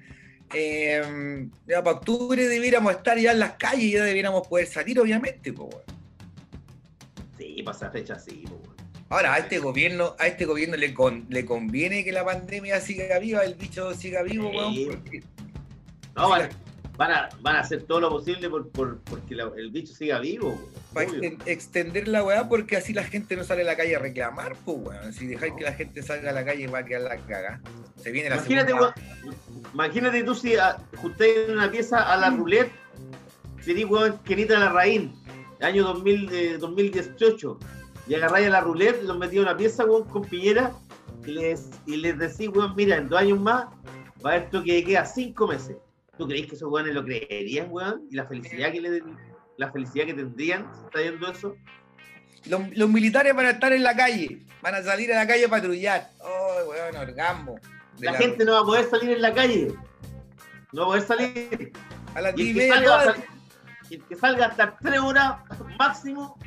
Eh, ya para octubre debiéramos estar ya en las calles y ya debiéramos poder salir, obviamente, po, weón. Sí, pasa fecha así, po, weón. Ahora, a este gobierno, a este gobierno le, con- le conviene que la pandemia siga viva, el bicho siga vivo, weón, Sí. porque No, van, van a, van a hacer todo lo posible por, por- porque la- el bicho siga vivo. para extender la weá porque así la gente no sale a la calle a reclamar, pues weón. Si dejáis que la gente salga a la calle va a quedar la caga. Se viene la Imagínate, segunda- imagínate tú si ah, ajustáis una pieza a la roulette, sería weón Kenita Larraín, año 2000, eh, 2018, y agarráis a la roulette, los metí en una pieza weón, con piñera, y les, y les decís, weón, mira, en dos años más va a haber toque de queda cinco meses. ¿Tú creéis que esos weones lo creerían, weón? Y la felicidad que le la felicidad que tendrían viendo eso. Los, los militares van a estar en la calle, van a salir a la calle a patrullar. Oh, weón, orgasmo. De La, gente no va a poder salir en la calle. No va a poder salir. a las Y 10 y el que, salga, a el que salga hasta tres horas máximo,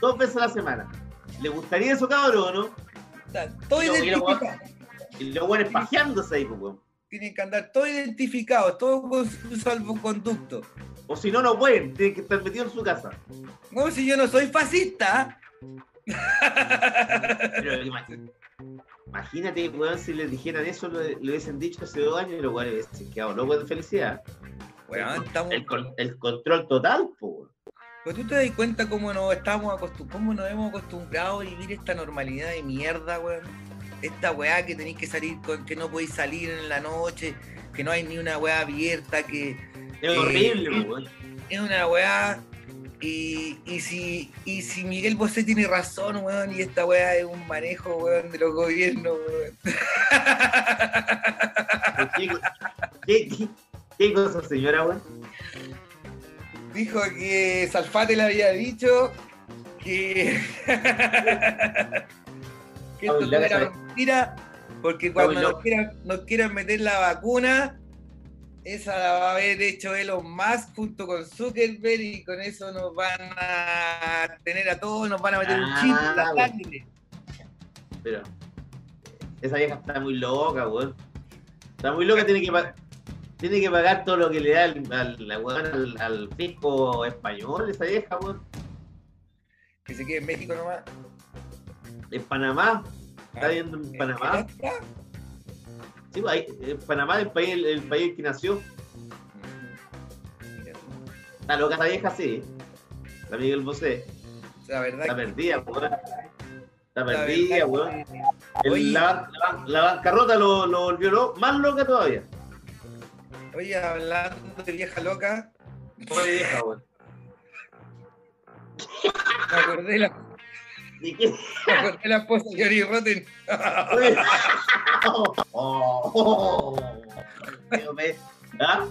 dos veces a la semana. ¿Le gustaría eso, cabrón, o no? todo identificado. Y los buenos pajeándose ahí, pues. Tienen que andar todos identificados, todos con su salvoconducto. O si no, no pueden. Tienen que estar metidos en su casa. No, si yo no soy fascista. Pero imagínate, imagínate, weón, si les dijeran eso, lo, lo hubiesen dicho hace dos años y los weones hubiesen quedado locos de felicidad. Weón, estamos. El control total, pues, Pero tú te das cuenta cómo nos estamos acostumbrados, cómo nos hemos acostumbrado a vivir esta normalidad de mierda, weón. Esta weá que tenéis que salir con, que no podéis salir en la noche, que no hay ni una weá abierta, que Es Eh, horrible, pues, weón. es una weá. Y, y si, y si Miguel Bosé tiene razón, weón, y esta weá es un manejo, weón, de los gobiernos, weón. ¿Qué, qué, qué, qué cosa, señora, weón? Dijo que Salfate le había dicho que, que esto no era mentira, porque cuando nos quieran, nos quieran meter la vacuna, esa la va a haber hecho Elon Musk junto con Zuckerberg y con eso nos van a tener a todos, nos van a meter un chip en la Ah, sangre. Pero esa vieja está muy loca, weón. Está muy loca, tiene que, tiene que pagar todo lo que le da al, al, la al, al fisco español, esa vieja, weón. Que se quede en México nomás. En Panamá, está viendo en ¿En Panamá. Sí, pues, ahí, en Panamá, el país, el, el país que nació. Tú. Está loca esa vieja, sí. La Miguel Bosé. La verdad Está que- perdida, weón. Está la perdida, weón. que- la, la- la bancarrota lo, lo volvió lo- más loca todavía. Oye, hablando de vieja loca, Pobre vieja, weón. me acordé de la, ¿Y qué? me acordé de la esposa de Johnny Rotten. Oh, oh, oh. Me- ¿Ah?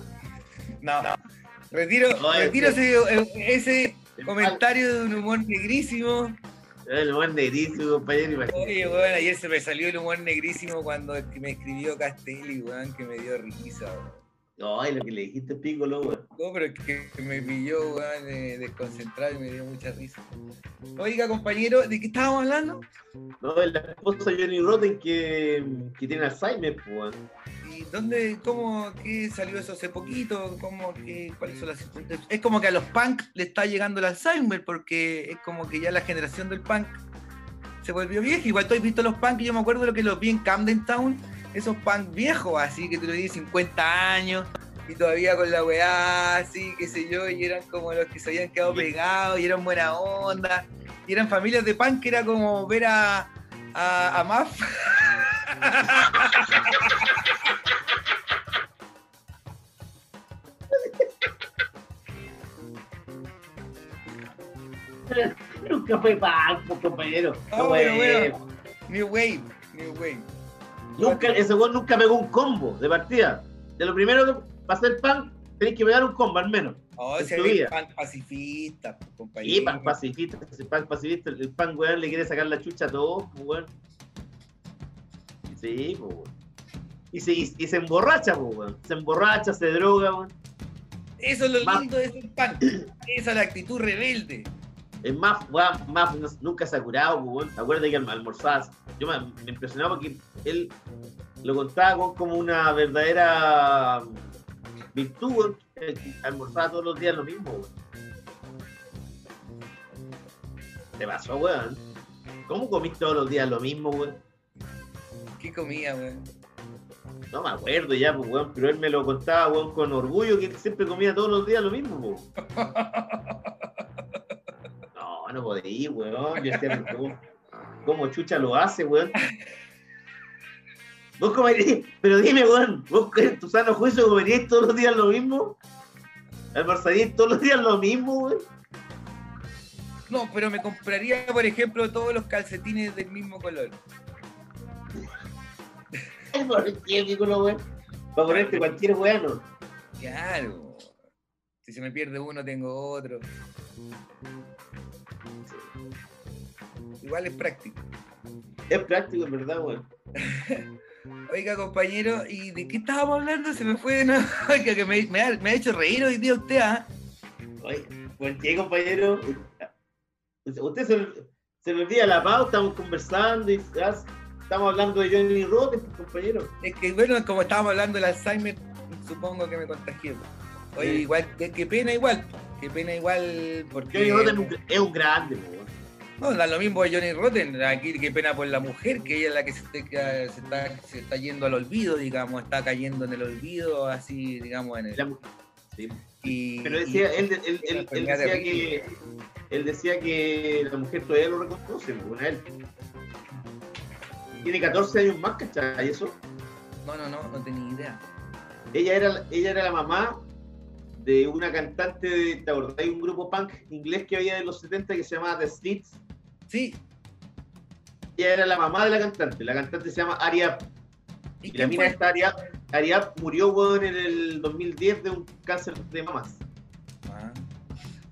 No, no. Retiro, No, retiro ese, ese comentario de un humor negrísimo. El buen negrísimo, compañero, imagínate. Oye, weón, ayer se me salió el humor negrísimo cuando me escribió Castelli, weón, que me dio risa, weón. Ay, lo que le dijiste, Piccolo, weón. No, pero es que me pilló, weón, desconcentrado y me dio mucha risa. Oiga, compañero, ¿de qué estábamos hablando? No, la esposa de Johnny Rotten que, que tiene Alzheimer, pues, weón. ¿Y dónde, cómo, qué salió eso hace poquito? ¿Cómo, qué, cuáles son las circunstancias? Es como que a los punk le está llegando el Alzheimer porque es como que ya la generación del punk se volvió vieja. Igual tú has visto los punk, yo me acuerdo de lo que los vi en Camden Town, esos punk viejos, así que tú lo vi 50 años y todavía con la weá, así, qué sé yo, y eran como los que se habían quedado pegados y eran buena onda. Y eran familias de punk que era como ver a, a, a Maf. Nunca fue punk, compañero. Ah, No, bueno, eh, bueno. New Wave, New Wave. Nunca, ese weón nunca pegó un combo de partida. De lo primero que para hacer punk, tenés que pegar un combo al menos. Oh, hay vida. punk pacifista, pues, Y compañero. pan pacifista, ese pan pacifista, el pan weón le quiere sacar la chucha a todos, pues, weón. Sí, pues weón. Y se, y, se emborracha, pues weón. Se emborracha, se droga, weón. Eso es lo Más- lindo de ser punk. Esa es la actitud rebelde. Es más, más no- nunca se ha curado, pues, weón. Acuérdate que alm- almorzabas. Yo me, me impresionaba porque él lo contaba con como una verdadera virtud, weón. Almorzaba todos los días lo mismo, weón. Te pasó, weón. ¿Cómo comiste todos los días lo mismo, weón? ¿Qué comía, weón? No me acuerdo ya, pues, weón, pero él me lo contaba, weón, con orgullo, que él siempre comía todos los días lo mismo, weón. No, podía, weón. Yo decía, ¿cómo, cómo chucha lo hace, weón? Vos comerías, pero dime, weón, vos en tu sano juicio comerías todos los días lo mismo? ¿Almorzarías todos los días lo mismo, weón? No, pero me compraría, por ejemplo, todos los calcetines del mismo color. ¿Por qué, ridículo, weón? Para ponerte cualquier weón. Claro. Si se me pierde uno, tengo otro. Igual es práctico. Es práctico, en verdad, weón. Oiga, compañero, ¿y de qué estábamos hablando? Se me fue de nuevo. Oiga, que me, me ha, me ha hecho reír hoy día usted, ¿ah? ¿por qué, compañero? Usted se, se me olvida la pauta, estamos conversando y estamos hablando de Johnny Rotten, pues, compañero. Es que, bueno, como estábamos hablando del Alzheimer, supongo que me contagié. Oye, Sí. igual, qué, qué pena igual. Qué pena igual, porque... Johnny Rotten es un- es grande, pues, weón. No, da lo mismo de Johnny Rotten. Aquí qué pena por la mujer, que ella es la que se, está- que se está, se está yendo al olvido, digamos, está cayendo en el olvido, así, digamos, en el... La sí. y- Pero decía, y- él, él, él, decía que él decía que la mujer todavía lo reconoce, pues, a él. Tiene 14 años más, ¿cachai? Eso. No, no, no, no tenía idea. Ella era, ella era la mamá de una cantante, de, ¿te acordás? Hay un grupo punk inglés que había en los 70 que se llamaba The Slits. Sí. Ella era la mamá de la cantante. La cantante se llama Ariap. ¿Y Y la mina fue? esta Ariap, Ariap murió weón, en el 2010 de un cáncer de mamas. Ah.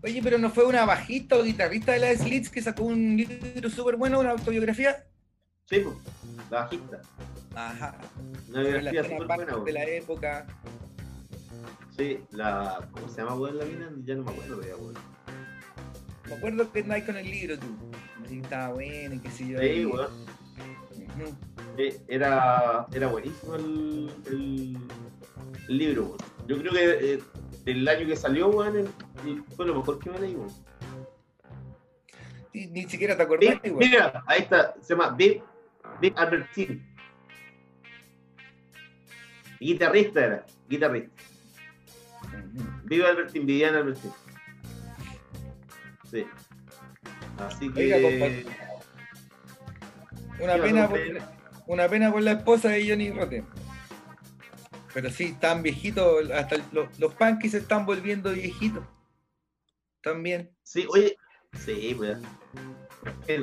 Oye, pero no fue una bajista o guitarrista de la Slits que sacó un libro súper bueno, una autobiografía. Sí, pues, la bajista. Ajá. Una biografía súper buena, de la época. Sí, la. ¿Cómo se llama, weón, la mina? Ya no me acuerdo weón. Me acuerdo que andáis con el libro tú. Estaba bueno y qué sé yo. Sí, y-. Eh, Era, era buenísimo el, el, el libro. Yo creo que eh, el año que salió, el- el- fue lo mejor que me leí. Ni, ni siquiera te acordás, Big- mira, ahí está, se llama Big, Big Albertine. Guitarrista era, guitarrista. Viva Albertín, Viviana Albertín. Sí. Así. Oiga. Una pena, por, una pena por la esposa de Johnny Rotten. Pero sí, tan viejitos, hasta los, los punkies se están volviendo viejitos. También. Sí, oye. Sí, pues.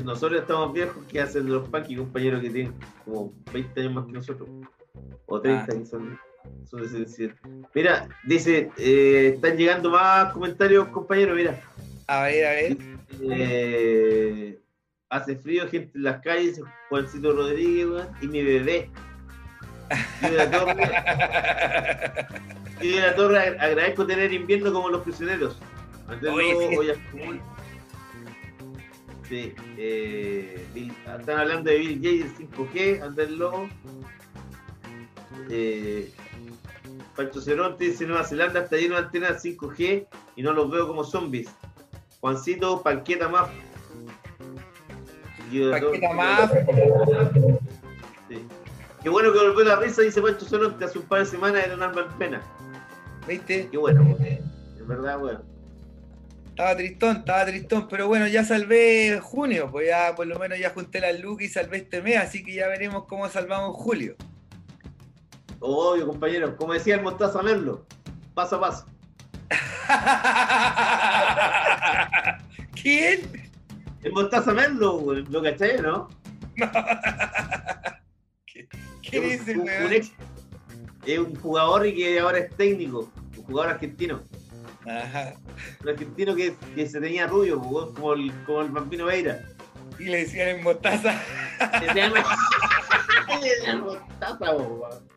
Nosotros estamos viejos, ¿qué hacen los punky compañeros que tienen como 20 años más que nosotros? O 30 Ah. que son, son de 77. Mira, dice, eh, están llegando más comentarios, compañeros, mira. A ver, a ver. Eh, hace frío, gente en las calles, Juancito Rodríguez, weón, y mi bebé. Yo de la torre, yo de la torre ag- agradezco tener invierno como los prisioneros. Oye, Lobo, sí. Ollas Común. Sí, eh, están hablando de Bill Gates 5G, Andrés Lobo. Eh, Pancho Ceronte dice Nueva Zelanda está lleno de antenas 5G y no los veo como zombies. Juancito, de Paqueta Torre. más. Sí. Qué bueno que volvió la risa, dice Pancho Solón, que hace un par de semanas era un alma en pena. ¿Viste? Qué bueno. En verdad, bueno. Estaba tristón, estaba tristón, pero bueno, ya salvé junio, pues ya por lo menos ya junté las lucas y salvé este mes, así que ya veremos cómo salvamos julio. Obvio, compañero. Como decía el Mostaza Merlo, paso a paso. ¿Quién? El Mostaza Merlo, ¿lo cachai, no? ¿Quién es ese un, un weón? ex, es un jugador y que ahora es técnico, un jugador argentino. Ajá. Un argentino que, que se tenía rubio, weón, como el, como el Bambino Veira. Y le decían en mostaza. Se llama- El Mostaza, weón.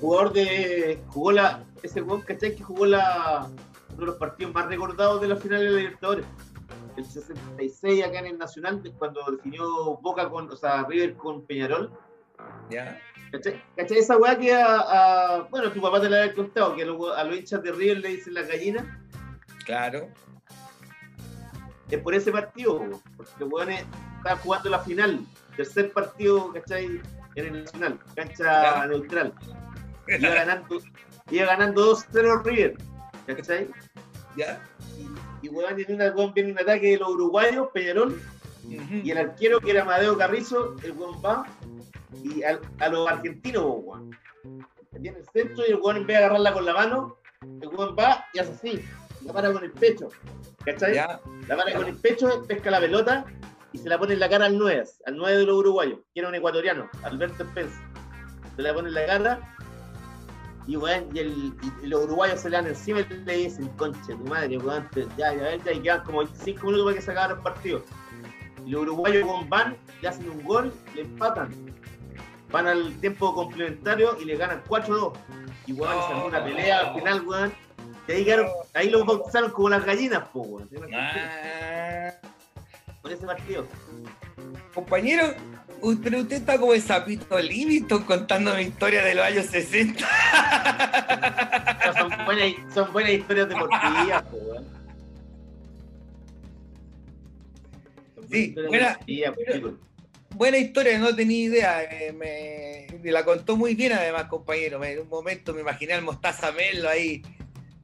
Jugador de. jugó la. Ese weón, ¿cachai? Que jugó la. uno de los partidos más recordados de la final de la Libertadores. El 66 acá en el Nacional, cuando definió Boca con. o sea, River con Peñarol. Ya. ¿Cachai? ¿Cachai? Esa weá que a, a- Bueno, tu papá te la había contado, que a los, a los hinchas de River le dicen la gallina. Claro. Es por ese partido, po, porque weones estaban jugando la final. Tercer partido, ¿cachai? En el Nacional, cancha Ya. neutral. Iba ganando, iba ganando 2-0 River, ¿cachai? Ya. Y, y weón, en una, weón, viene un ataque de los uruguayos, Peñarol, y el arquero que era Amadeo Carrizo, el weón va y al- a, los argentinos, weón. Viene el centro y el weón en vez de agarrarla con la mano, el weón va y hace así, la para con el pecho, ¿cachai? Ya. La para con el pecho, pesca la pelota y se la pone en la cara al 9, al 9 de los uruguayos, que era un ecuatoriano, Alberto Spencer. Se la pone en la cara y, weón, y, el, y los uruguayos se le dan encima y le dicen, concha, tu madre, weón, ya, ya, ya, y quedan como 25 minutos para que se acabe el partido. Y los uruguayos weón, van, le hacen un gol, le empatan. Van al tiempo complementario y le ganan 4-2. Y weón, se armó una pelea al final, weón. Y ahí, quedaron- ahí los bautizaron como las gallinas, po, weón. Ah. Por ese partido. Compañero, pero usted está como el sapito Livingston contando mi historia de los años 60. Pero son, buenas, son buenas historias deportivas, buenas Sí, buena-. Buena historia, no tenía idea. eh, me, me la contó muy bien además, compañero. Me- En un momento me imaginé al Mostaza Melo ahí.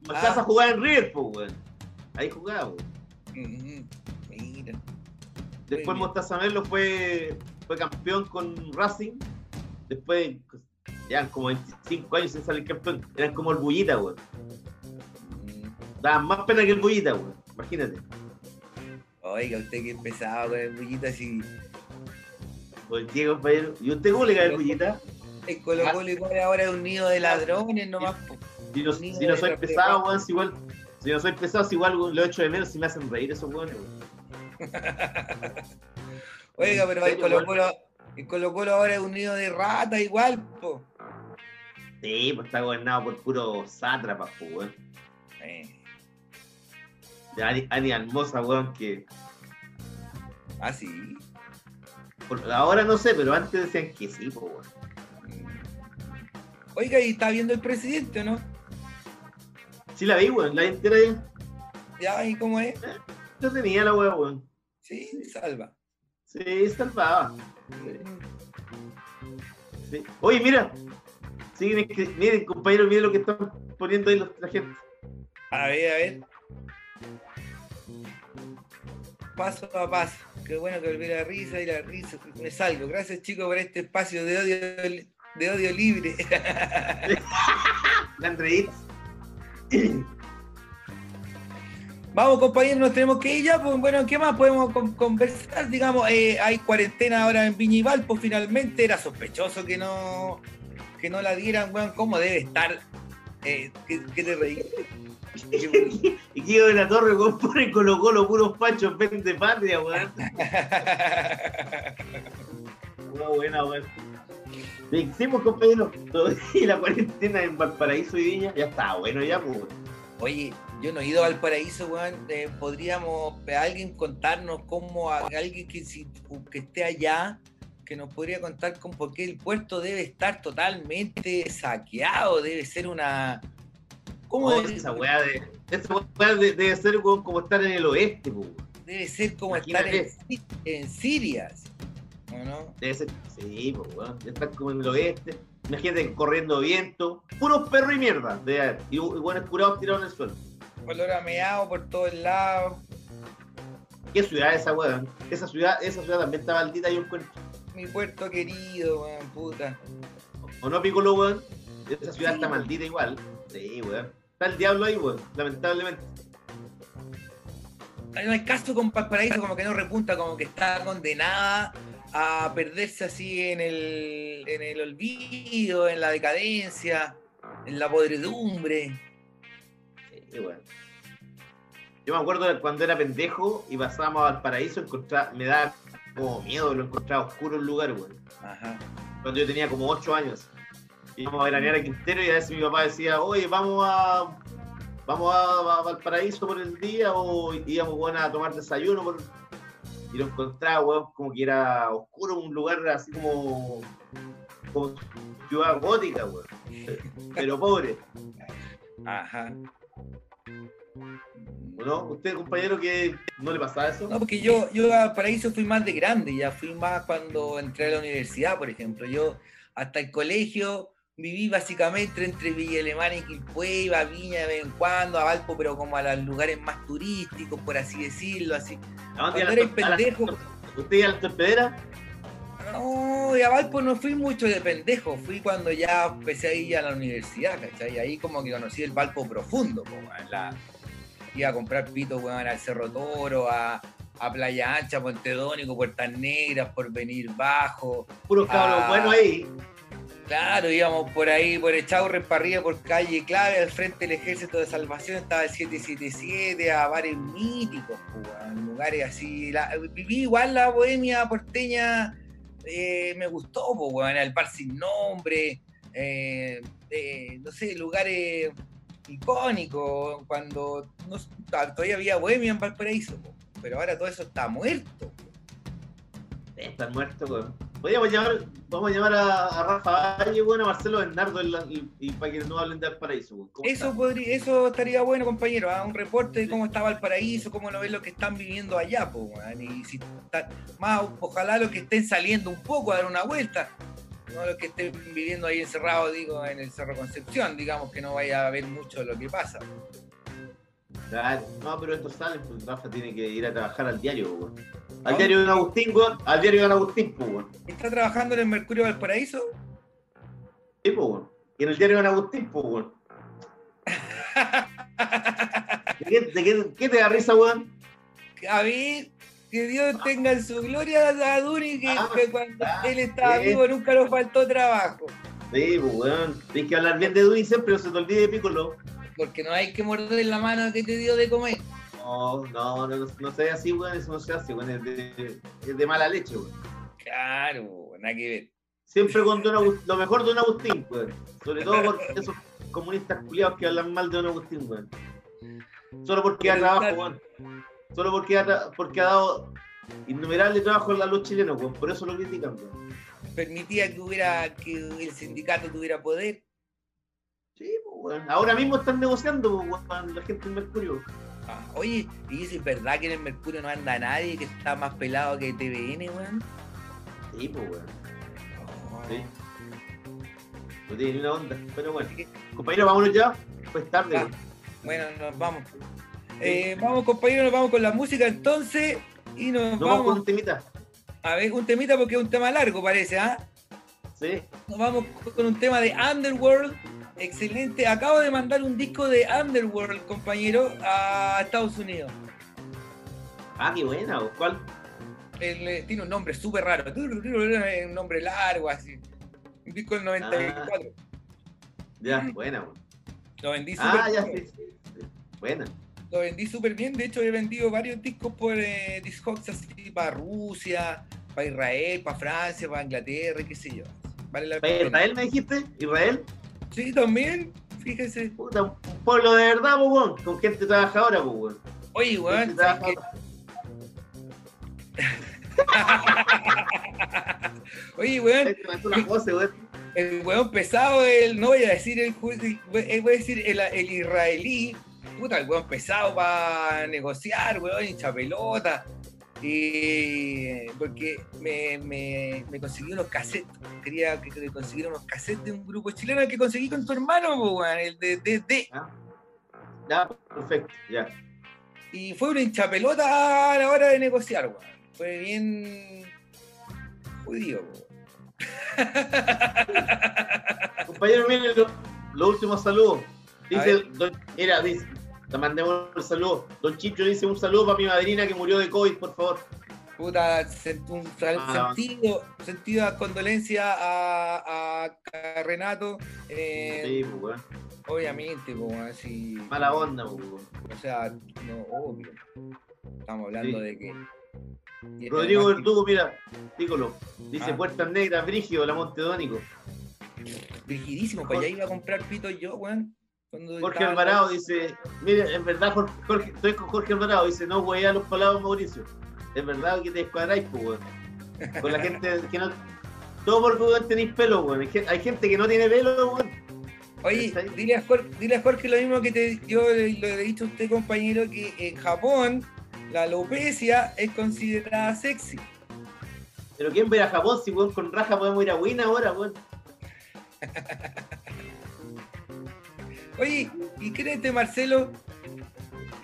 Mostaza Ah. jugaba en River, po, weón. Ahí jugaba, weón. Ujú, Mira. Después. Mostaza Merlo fue, fue campeón con Racing. Después, ya como 25 años sin salir campeón. Eran como el Bullita, weón. Mm. Daban más pena que el Bullita, weón. Imagínate. Oiga, usted que empezaba con el bullita así. Pues Diego, compañero. ¿Y usted cómo le cae el Bullita? El Colo Colo igual ahora es un nido de ladrones nomás. Si no, si no soy pesado, weón, si igual. Si no soy pesado, si igual lo echo de menos si me hacen reír esos weones, weón. Oiga, pero el serio, Colo? Colo, el Colo Colo ahora es un nido de rata igual, po. Sí, pues está gobernado por puro sátrapas, pues, weón. Eh, De Ani, Ani Almosa, weón, que ah, sí. por- ahora no sé, pero antes decían que sí, pues, weón. Oiga, y está viendo el presidente, ¿o ¿no? Sí la vi, weón, la entera ya. Ya, ¿y cómo es? Yo tenía la weón, weón. Sí, salva. Sí, salvaba. Sí. Oye, mira. Siguen, escri- miren, compañeros, miren lo que están poniendo ahí los- la gente. A ver, a ver. Paso a paso. Qué bueno que volviera la risa y la risa me salgo. Gracias chicos por este espacio de odio, de odio libre. La entrevista. Vamos compañeros, nos tenemos que ir ya. Pues, bueno, ¿qué más podemos con- conversar? Digamos, eh, hay cuarentena ahora en Viña y Valpo finalmente. Era sospechoso que no, que no la dieran, weón. ¿Cómo debe estar? Eh, ¿qué, qué te reí? y Guido de la Torre, weón, pone Colo Colo puros pachos, vende patria, weón. Una buena, weón. Le hicimos, compañeros. Y la cuarentena en Valparaíso y Viña ya está bueno, ya, pues. weón. Oye, yo no he ido al paraíso, weón. eh, podríamos eh, alguien contarnos cómo alguien que, si- que esté allá, que nos podría contar con por qué el puerto debe estar totalmente saqueado, debe ser una. ¿Cómo Oh, es? esa weá de. Esa weá de- debe ser weón, como estar en el oeste, weón. Debe debe ser como estar en, en Siria. así, ¿o no? Debe ser, sí, pues, weón. Están como en el oeste. Imagínate corriendo viento. Puros perros y mierda. De y, y buenos curados tirados en el suelo. Olor a meado por todos lados. ¿Qué ciudad es esa, weón? Esa ciudad, esa ciudad también está maldita, yo encuentro. Mi puerto querido, weón, puta. ¿O no, Piccolo, weón? Esa ciudad Sí, está maldita igual. Sí, weón. Está el diablo ahí, weón. Lamentablemente. No hay caso con Valparaíso, como que no repunta, como que está condenada a perderse así en el, en el olvido, en la decadencia, en la podredumbre. Sí. Yo me acuerdo cuando era pendejo y pasábamos al paraíso, me daba como miedo, lo encontraba oscuro el lugar. Ajá. Cuando yo tenía como 8 años. Íbamos a veranear a Quintero y a veces mi papá decía, oye, vamos a vamos a, a Valparaíso por el día o íbamos weón, a tomar desayuno por... y lo encontraba weón, como que era oscuro, un lugar así como, como ciudad gótica, weón. pero pobre. Ajá. ¿O ¿No? ¿Usted, compañero, que no le pasaba eso? No, porque yo, yo a Paraíso fui más de grande, ya fui más cuando entré a la universidad, por ejemplo. Yo hasta el colegio viví básicamente entre Villa Alemana y Quilpué, iba a Viña de vez en cuando, a Valpo, pero como a los lugares más turísticos, por así decirlo, así. ¿A dónde Cuando iba eres la- a la- pendejo. ¿Usted iba a la torpedera? No, y a Valpo no fui mucho de pendejo, fui cuando ya empecé a ir a la universidad, ¿cachai? Ahí como que conocí el Valpo profundo, weón, la- iba a comprar pito, weón, al Cerro Toro, a, a Playa Ancha, Pontedónico, Puertas Negras, por venir bajo. Puros cabros Ah. buenos ahí. Claro, íbamos por ahí, por Echaurre, para arriba, por calle clave, al frente del Ejército de Salvación estaba el 777, a bares míticos, lugares así. La- viví igual la bohemia porteña, eh, me gustó, pues, weón, el bar sin nombre, eh, eh, no sé, lugares icónicos, cuando todavía había bohemia en Valparaíso, pero ahora todo eso está muerto. Están muertos, weón. Podríamos llamar, vamos a llamar a, a Rafa Valle, bueno, a Marcelo Bernardo y, y para que no hablen de Valparaíso, weón. ¿Cómo Eso, está? podría, eso estaría bueno, compañero, ¿ah? un reporte de cómo estaba el paraíso, cómo no ven lo que están viviendo allá, po, y si está- más ojalá los que estén saliendo un poco a dar una vuelta, no los que estén viviendo ahí encerrados, digo, en el Cerro Concepción, digamos que no vaya a ver mucho lo que pasa. Claro. No, pero estos salen, pues Rafa tiene que ir a trabajar al diario, weón. Al diario de Don Agustín, weón. Al diario de Agustín, pues, weón. ¿Está trabajando en el Mercurio Valparaíso? Sí, pues, weón. Y en el diario de Don Agustín, pues, weón. ¿De qué, de qué- qué te da risa, weón? A ver, que Dios tenga en su gloria a Duni, que, Ah, que cuando ah, él estaba bien. vivo nunca nos faltó trabajo. Sí, pues, weón. Tienes que hablar bien de Duni siempre, no se te olvide de Piccolo. Porque no hay que morder la mano que te dio de comer. No, no, no, no se así, weón. Eso no se hace, weón. Es de, es de mala leche, weón. Claro, nada que ver. Siempre con Don Agustín, lo mejor de Don Agustín, weón. Sobre todo por esos comunistas culiados que hablan mal de Don Agustín, weón. Solo porque da trabajo, weón. Solo porque ha, porque ha dado innumerable trabajo a los chilenos, weón. Por eso lo critican, weón. Permitía que hubiera que el sindicato tuviera poder. Sí, pues, weón. Ahora mismo están negociando, pues, la gente en Mercurio. Ah, oye, y eso es verdad que en el Mercurio no anda nadie que está más pelado que TVN, weón. Sí, pues, weón. Sí. No tiene ni una onda. Pero bueno. Compañero, vámonos ya. Pues tarde, weón. Bueno, nos vamos. Eh, vamos, compañeros, nos vamos con la música entonces. Y nos Nos vamos con un temita. a ver un temita porque es un tema largo, parece, ¿ah? Sí. Nos vamos con un tema de Underworld. Excelente. Acabo de mandar un disco de Underworld, compañero, a Estados Unidos. Ah, qué buena. ¿cuál? Eh, tiene un nombre súper raro. Un nombre largo, así. Un disco del 94. Ya, buena. Lo vendí súper Ah, ya, bien. sí. Buena. Lo vendí súper bien. De hecho, he vendido varios discos por eh, Discogs así para Rusia, para Israel, para Francia, para Inglaterra, qué sé yo. Vale la ¿Para. Israel me dijiste? ¿Israel? Sí, también. Fíjese. Puta, un pueblo de verdad, weón. Con gente trabajadora, weón. Oye, weón. Oye, weón, el weón pesado, el, no voy a decir el, el- voy a decir el, el israelí, puta, el weón pesado para negociar, weón, hincha pelota. Y porque me, me, me conseguí unos cassettes. Quería que que conseguir unos cassettes de un grupo chileno que conseguí con tu hermano, weón, el de, de, de. Ya, perfecto, ya. Y fue una hincha pelota a la hora de negociar. Fue bien judío. Compañero, miren lo- últimos saludos. Dice, mira, dice, te mandemos un saludo. Don Chicho dice un saludo para mi madrina que murió de COVID, por favor. Puta, un Ah. sentido, sentido condolencia a, a- Renato. eh, Sí, pues. Obviamente, como así. Mala onda, pues. O sea, no, obvio. Estamos hablando Sí. de que. y Rodrigo Verdugo, mira, dígolo. Dice Ah. Puertas Negras, Brigio, la Montedónico. Rigidísimo, pues ya iba a comprar pito yo, weón. Cuando Jorge Alvarado dice, mire, en verdad, Jorge, Jorge- estoy con Jorge Alvarado, dice, no voy a los palabras, Mauricio. Es verdad que te descuadráis, pues, weón. Con la gente que no... Todo porque weón tenéis pelo, weón. Hay gen- Hay gente que no tiene pelo, weón. Oye, dile a, Jorge, dile a Jorge lo mismo que te, yo le, lo he dicho a usted, compañero, que en Japón la alopecia es considerada sexy. Pero ¿quién va a Japón si, weón, con raja podemos ir a Wina ahora, weón? Oye, ¿y quién es este Marcelo?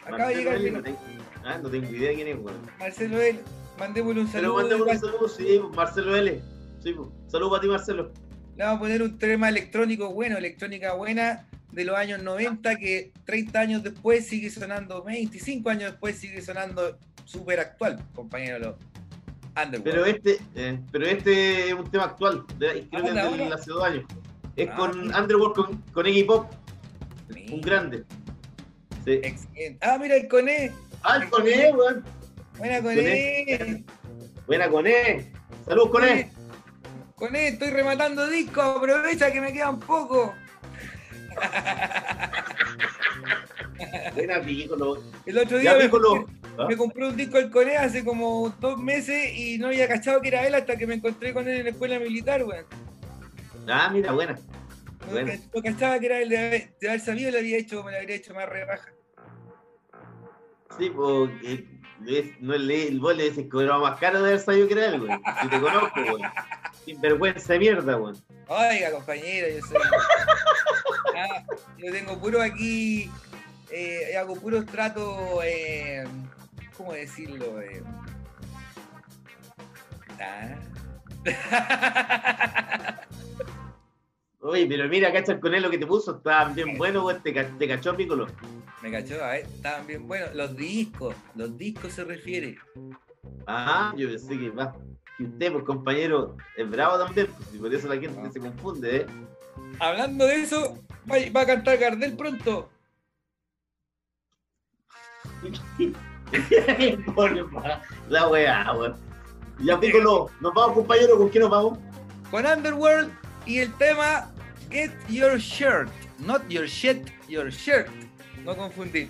Acaba de llegar L, el- no tengo- Ah, no tengo idea quién es, weón. Marcelo él. Mandémosle un Pero saludo. mandemos de un saludo, sí, Marcelo L. Sí. Saludos para ti, Marcelo. Le vamos a poner un tema electrónico bueno, electrónica buena de los años 90 que 30 años después sigue sonando, 25 años después sigue sonando súper actual, compañero. Underworld. Pero este, eh, pero este es un tema actual, de- creo que es ¿de del ahora? hace dos años. Es Ah, con mira. Underworld, con, con Iggy Pop, Un grande. Sí. excelente. Ah, mira el Coné. Ah, con él, weón. Buena Coné. Coné. Buena con él. Saludos con él. Coné, estoy rematando discos, aprovecha que me quedan poco. Buena Piccolo. El otro Ya, día me. ¿Ah? compré un disco del Coné hace como dos meses y no había cachado que era él hasta que me encontré con él en la escuela militar, weón. Ah, mira, buena. No, Bueno. no cachaba que era él de haber, de haber sabido, le había hecho, me lo habría hecho más rebaja. Sí, porque no es le- vos le decís que era más caro de haber sabido que era él, weón. Si te conozco, weón. Sin vergüenza de mierda, weón. Oiga, compañero, yo soy. Ah, yo tengo puro aquí. eh, hago puros tratos. Eh, ¿Cómo decirlo? Eh, ah. Oye, pero mira, cacha con él lo que te puso, está bien bueno, weón. Te, te cachó Piccolo. Me cachó, a ver, estaban bien buenos. Los discos, los discos se refiere. Ah, yo pensé que va. Que usted, pues compañero, es bravo también, pues, y por eso la gente Ah. se confunde, ¿eh? Hablando de eso, va, va a cantar Gardel pronto. La weá, weón. Ya, Piccolo, nos vamos, compañero, ¿con qué nos vamos? Con Underworld y el tema Get Your Shirt. Not your shit, your shirt. No confundir.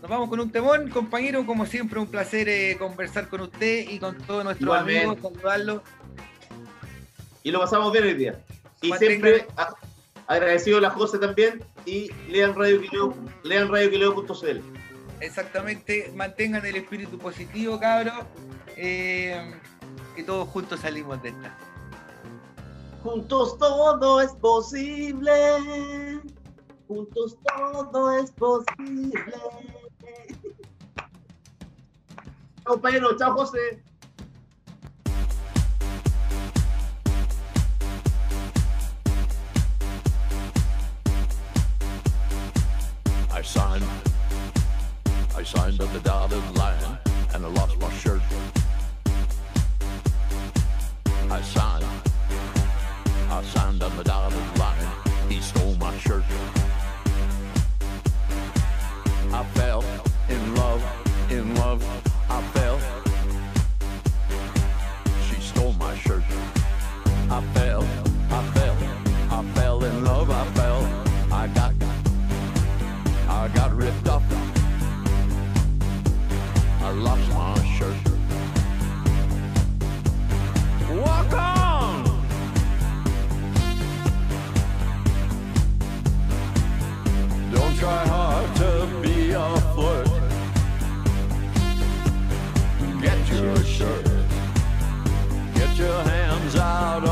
Nos vamos con un temón, compañero. Como siempre, un placer eh, conversar con usted y con todos nuestros Igualmente. amigos, saludarlos. Y lo pasamos bien hoy día. Y siempre a- agradecido a la José también y lean Radio Quileo, lean radioquileo.cl. Exactamente, mantengan el espíritu positivo, cabros. eh, que todos juntos salimos de esta. Juntos todo es posible. Juntos todo es posible. Chao, compañero. Chao, José. I signed. I signed on the dotted line and I lost my shirt. I signed. I signed on the dotted line. He stole my shirt. I fell in love, in love. I fell. She stole my shirt. I fell, your hands out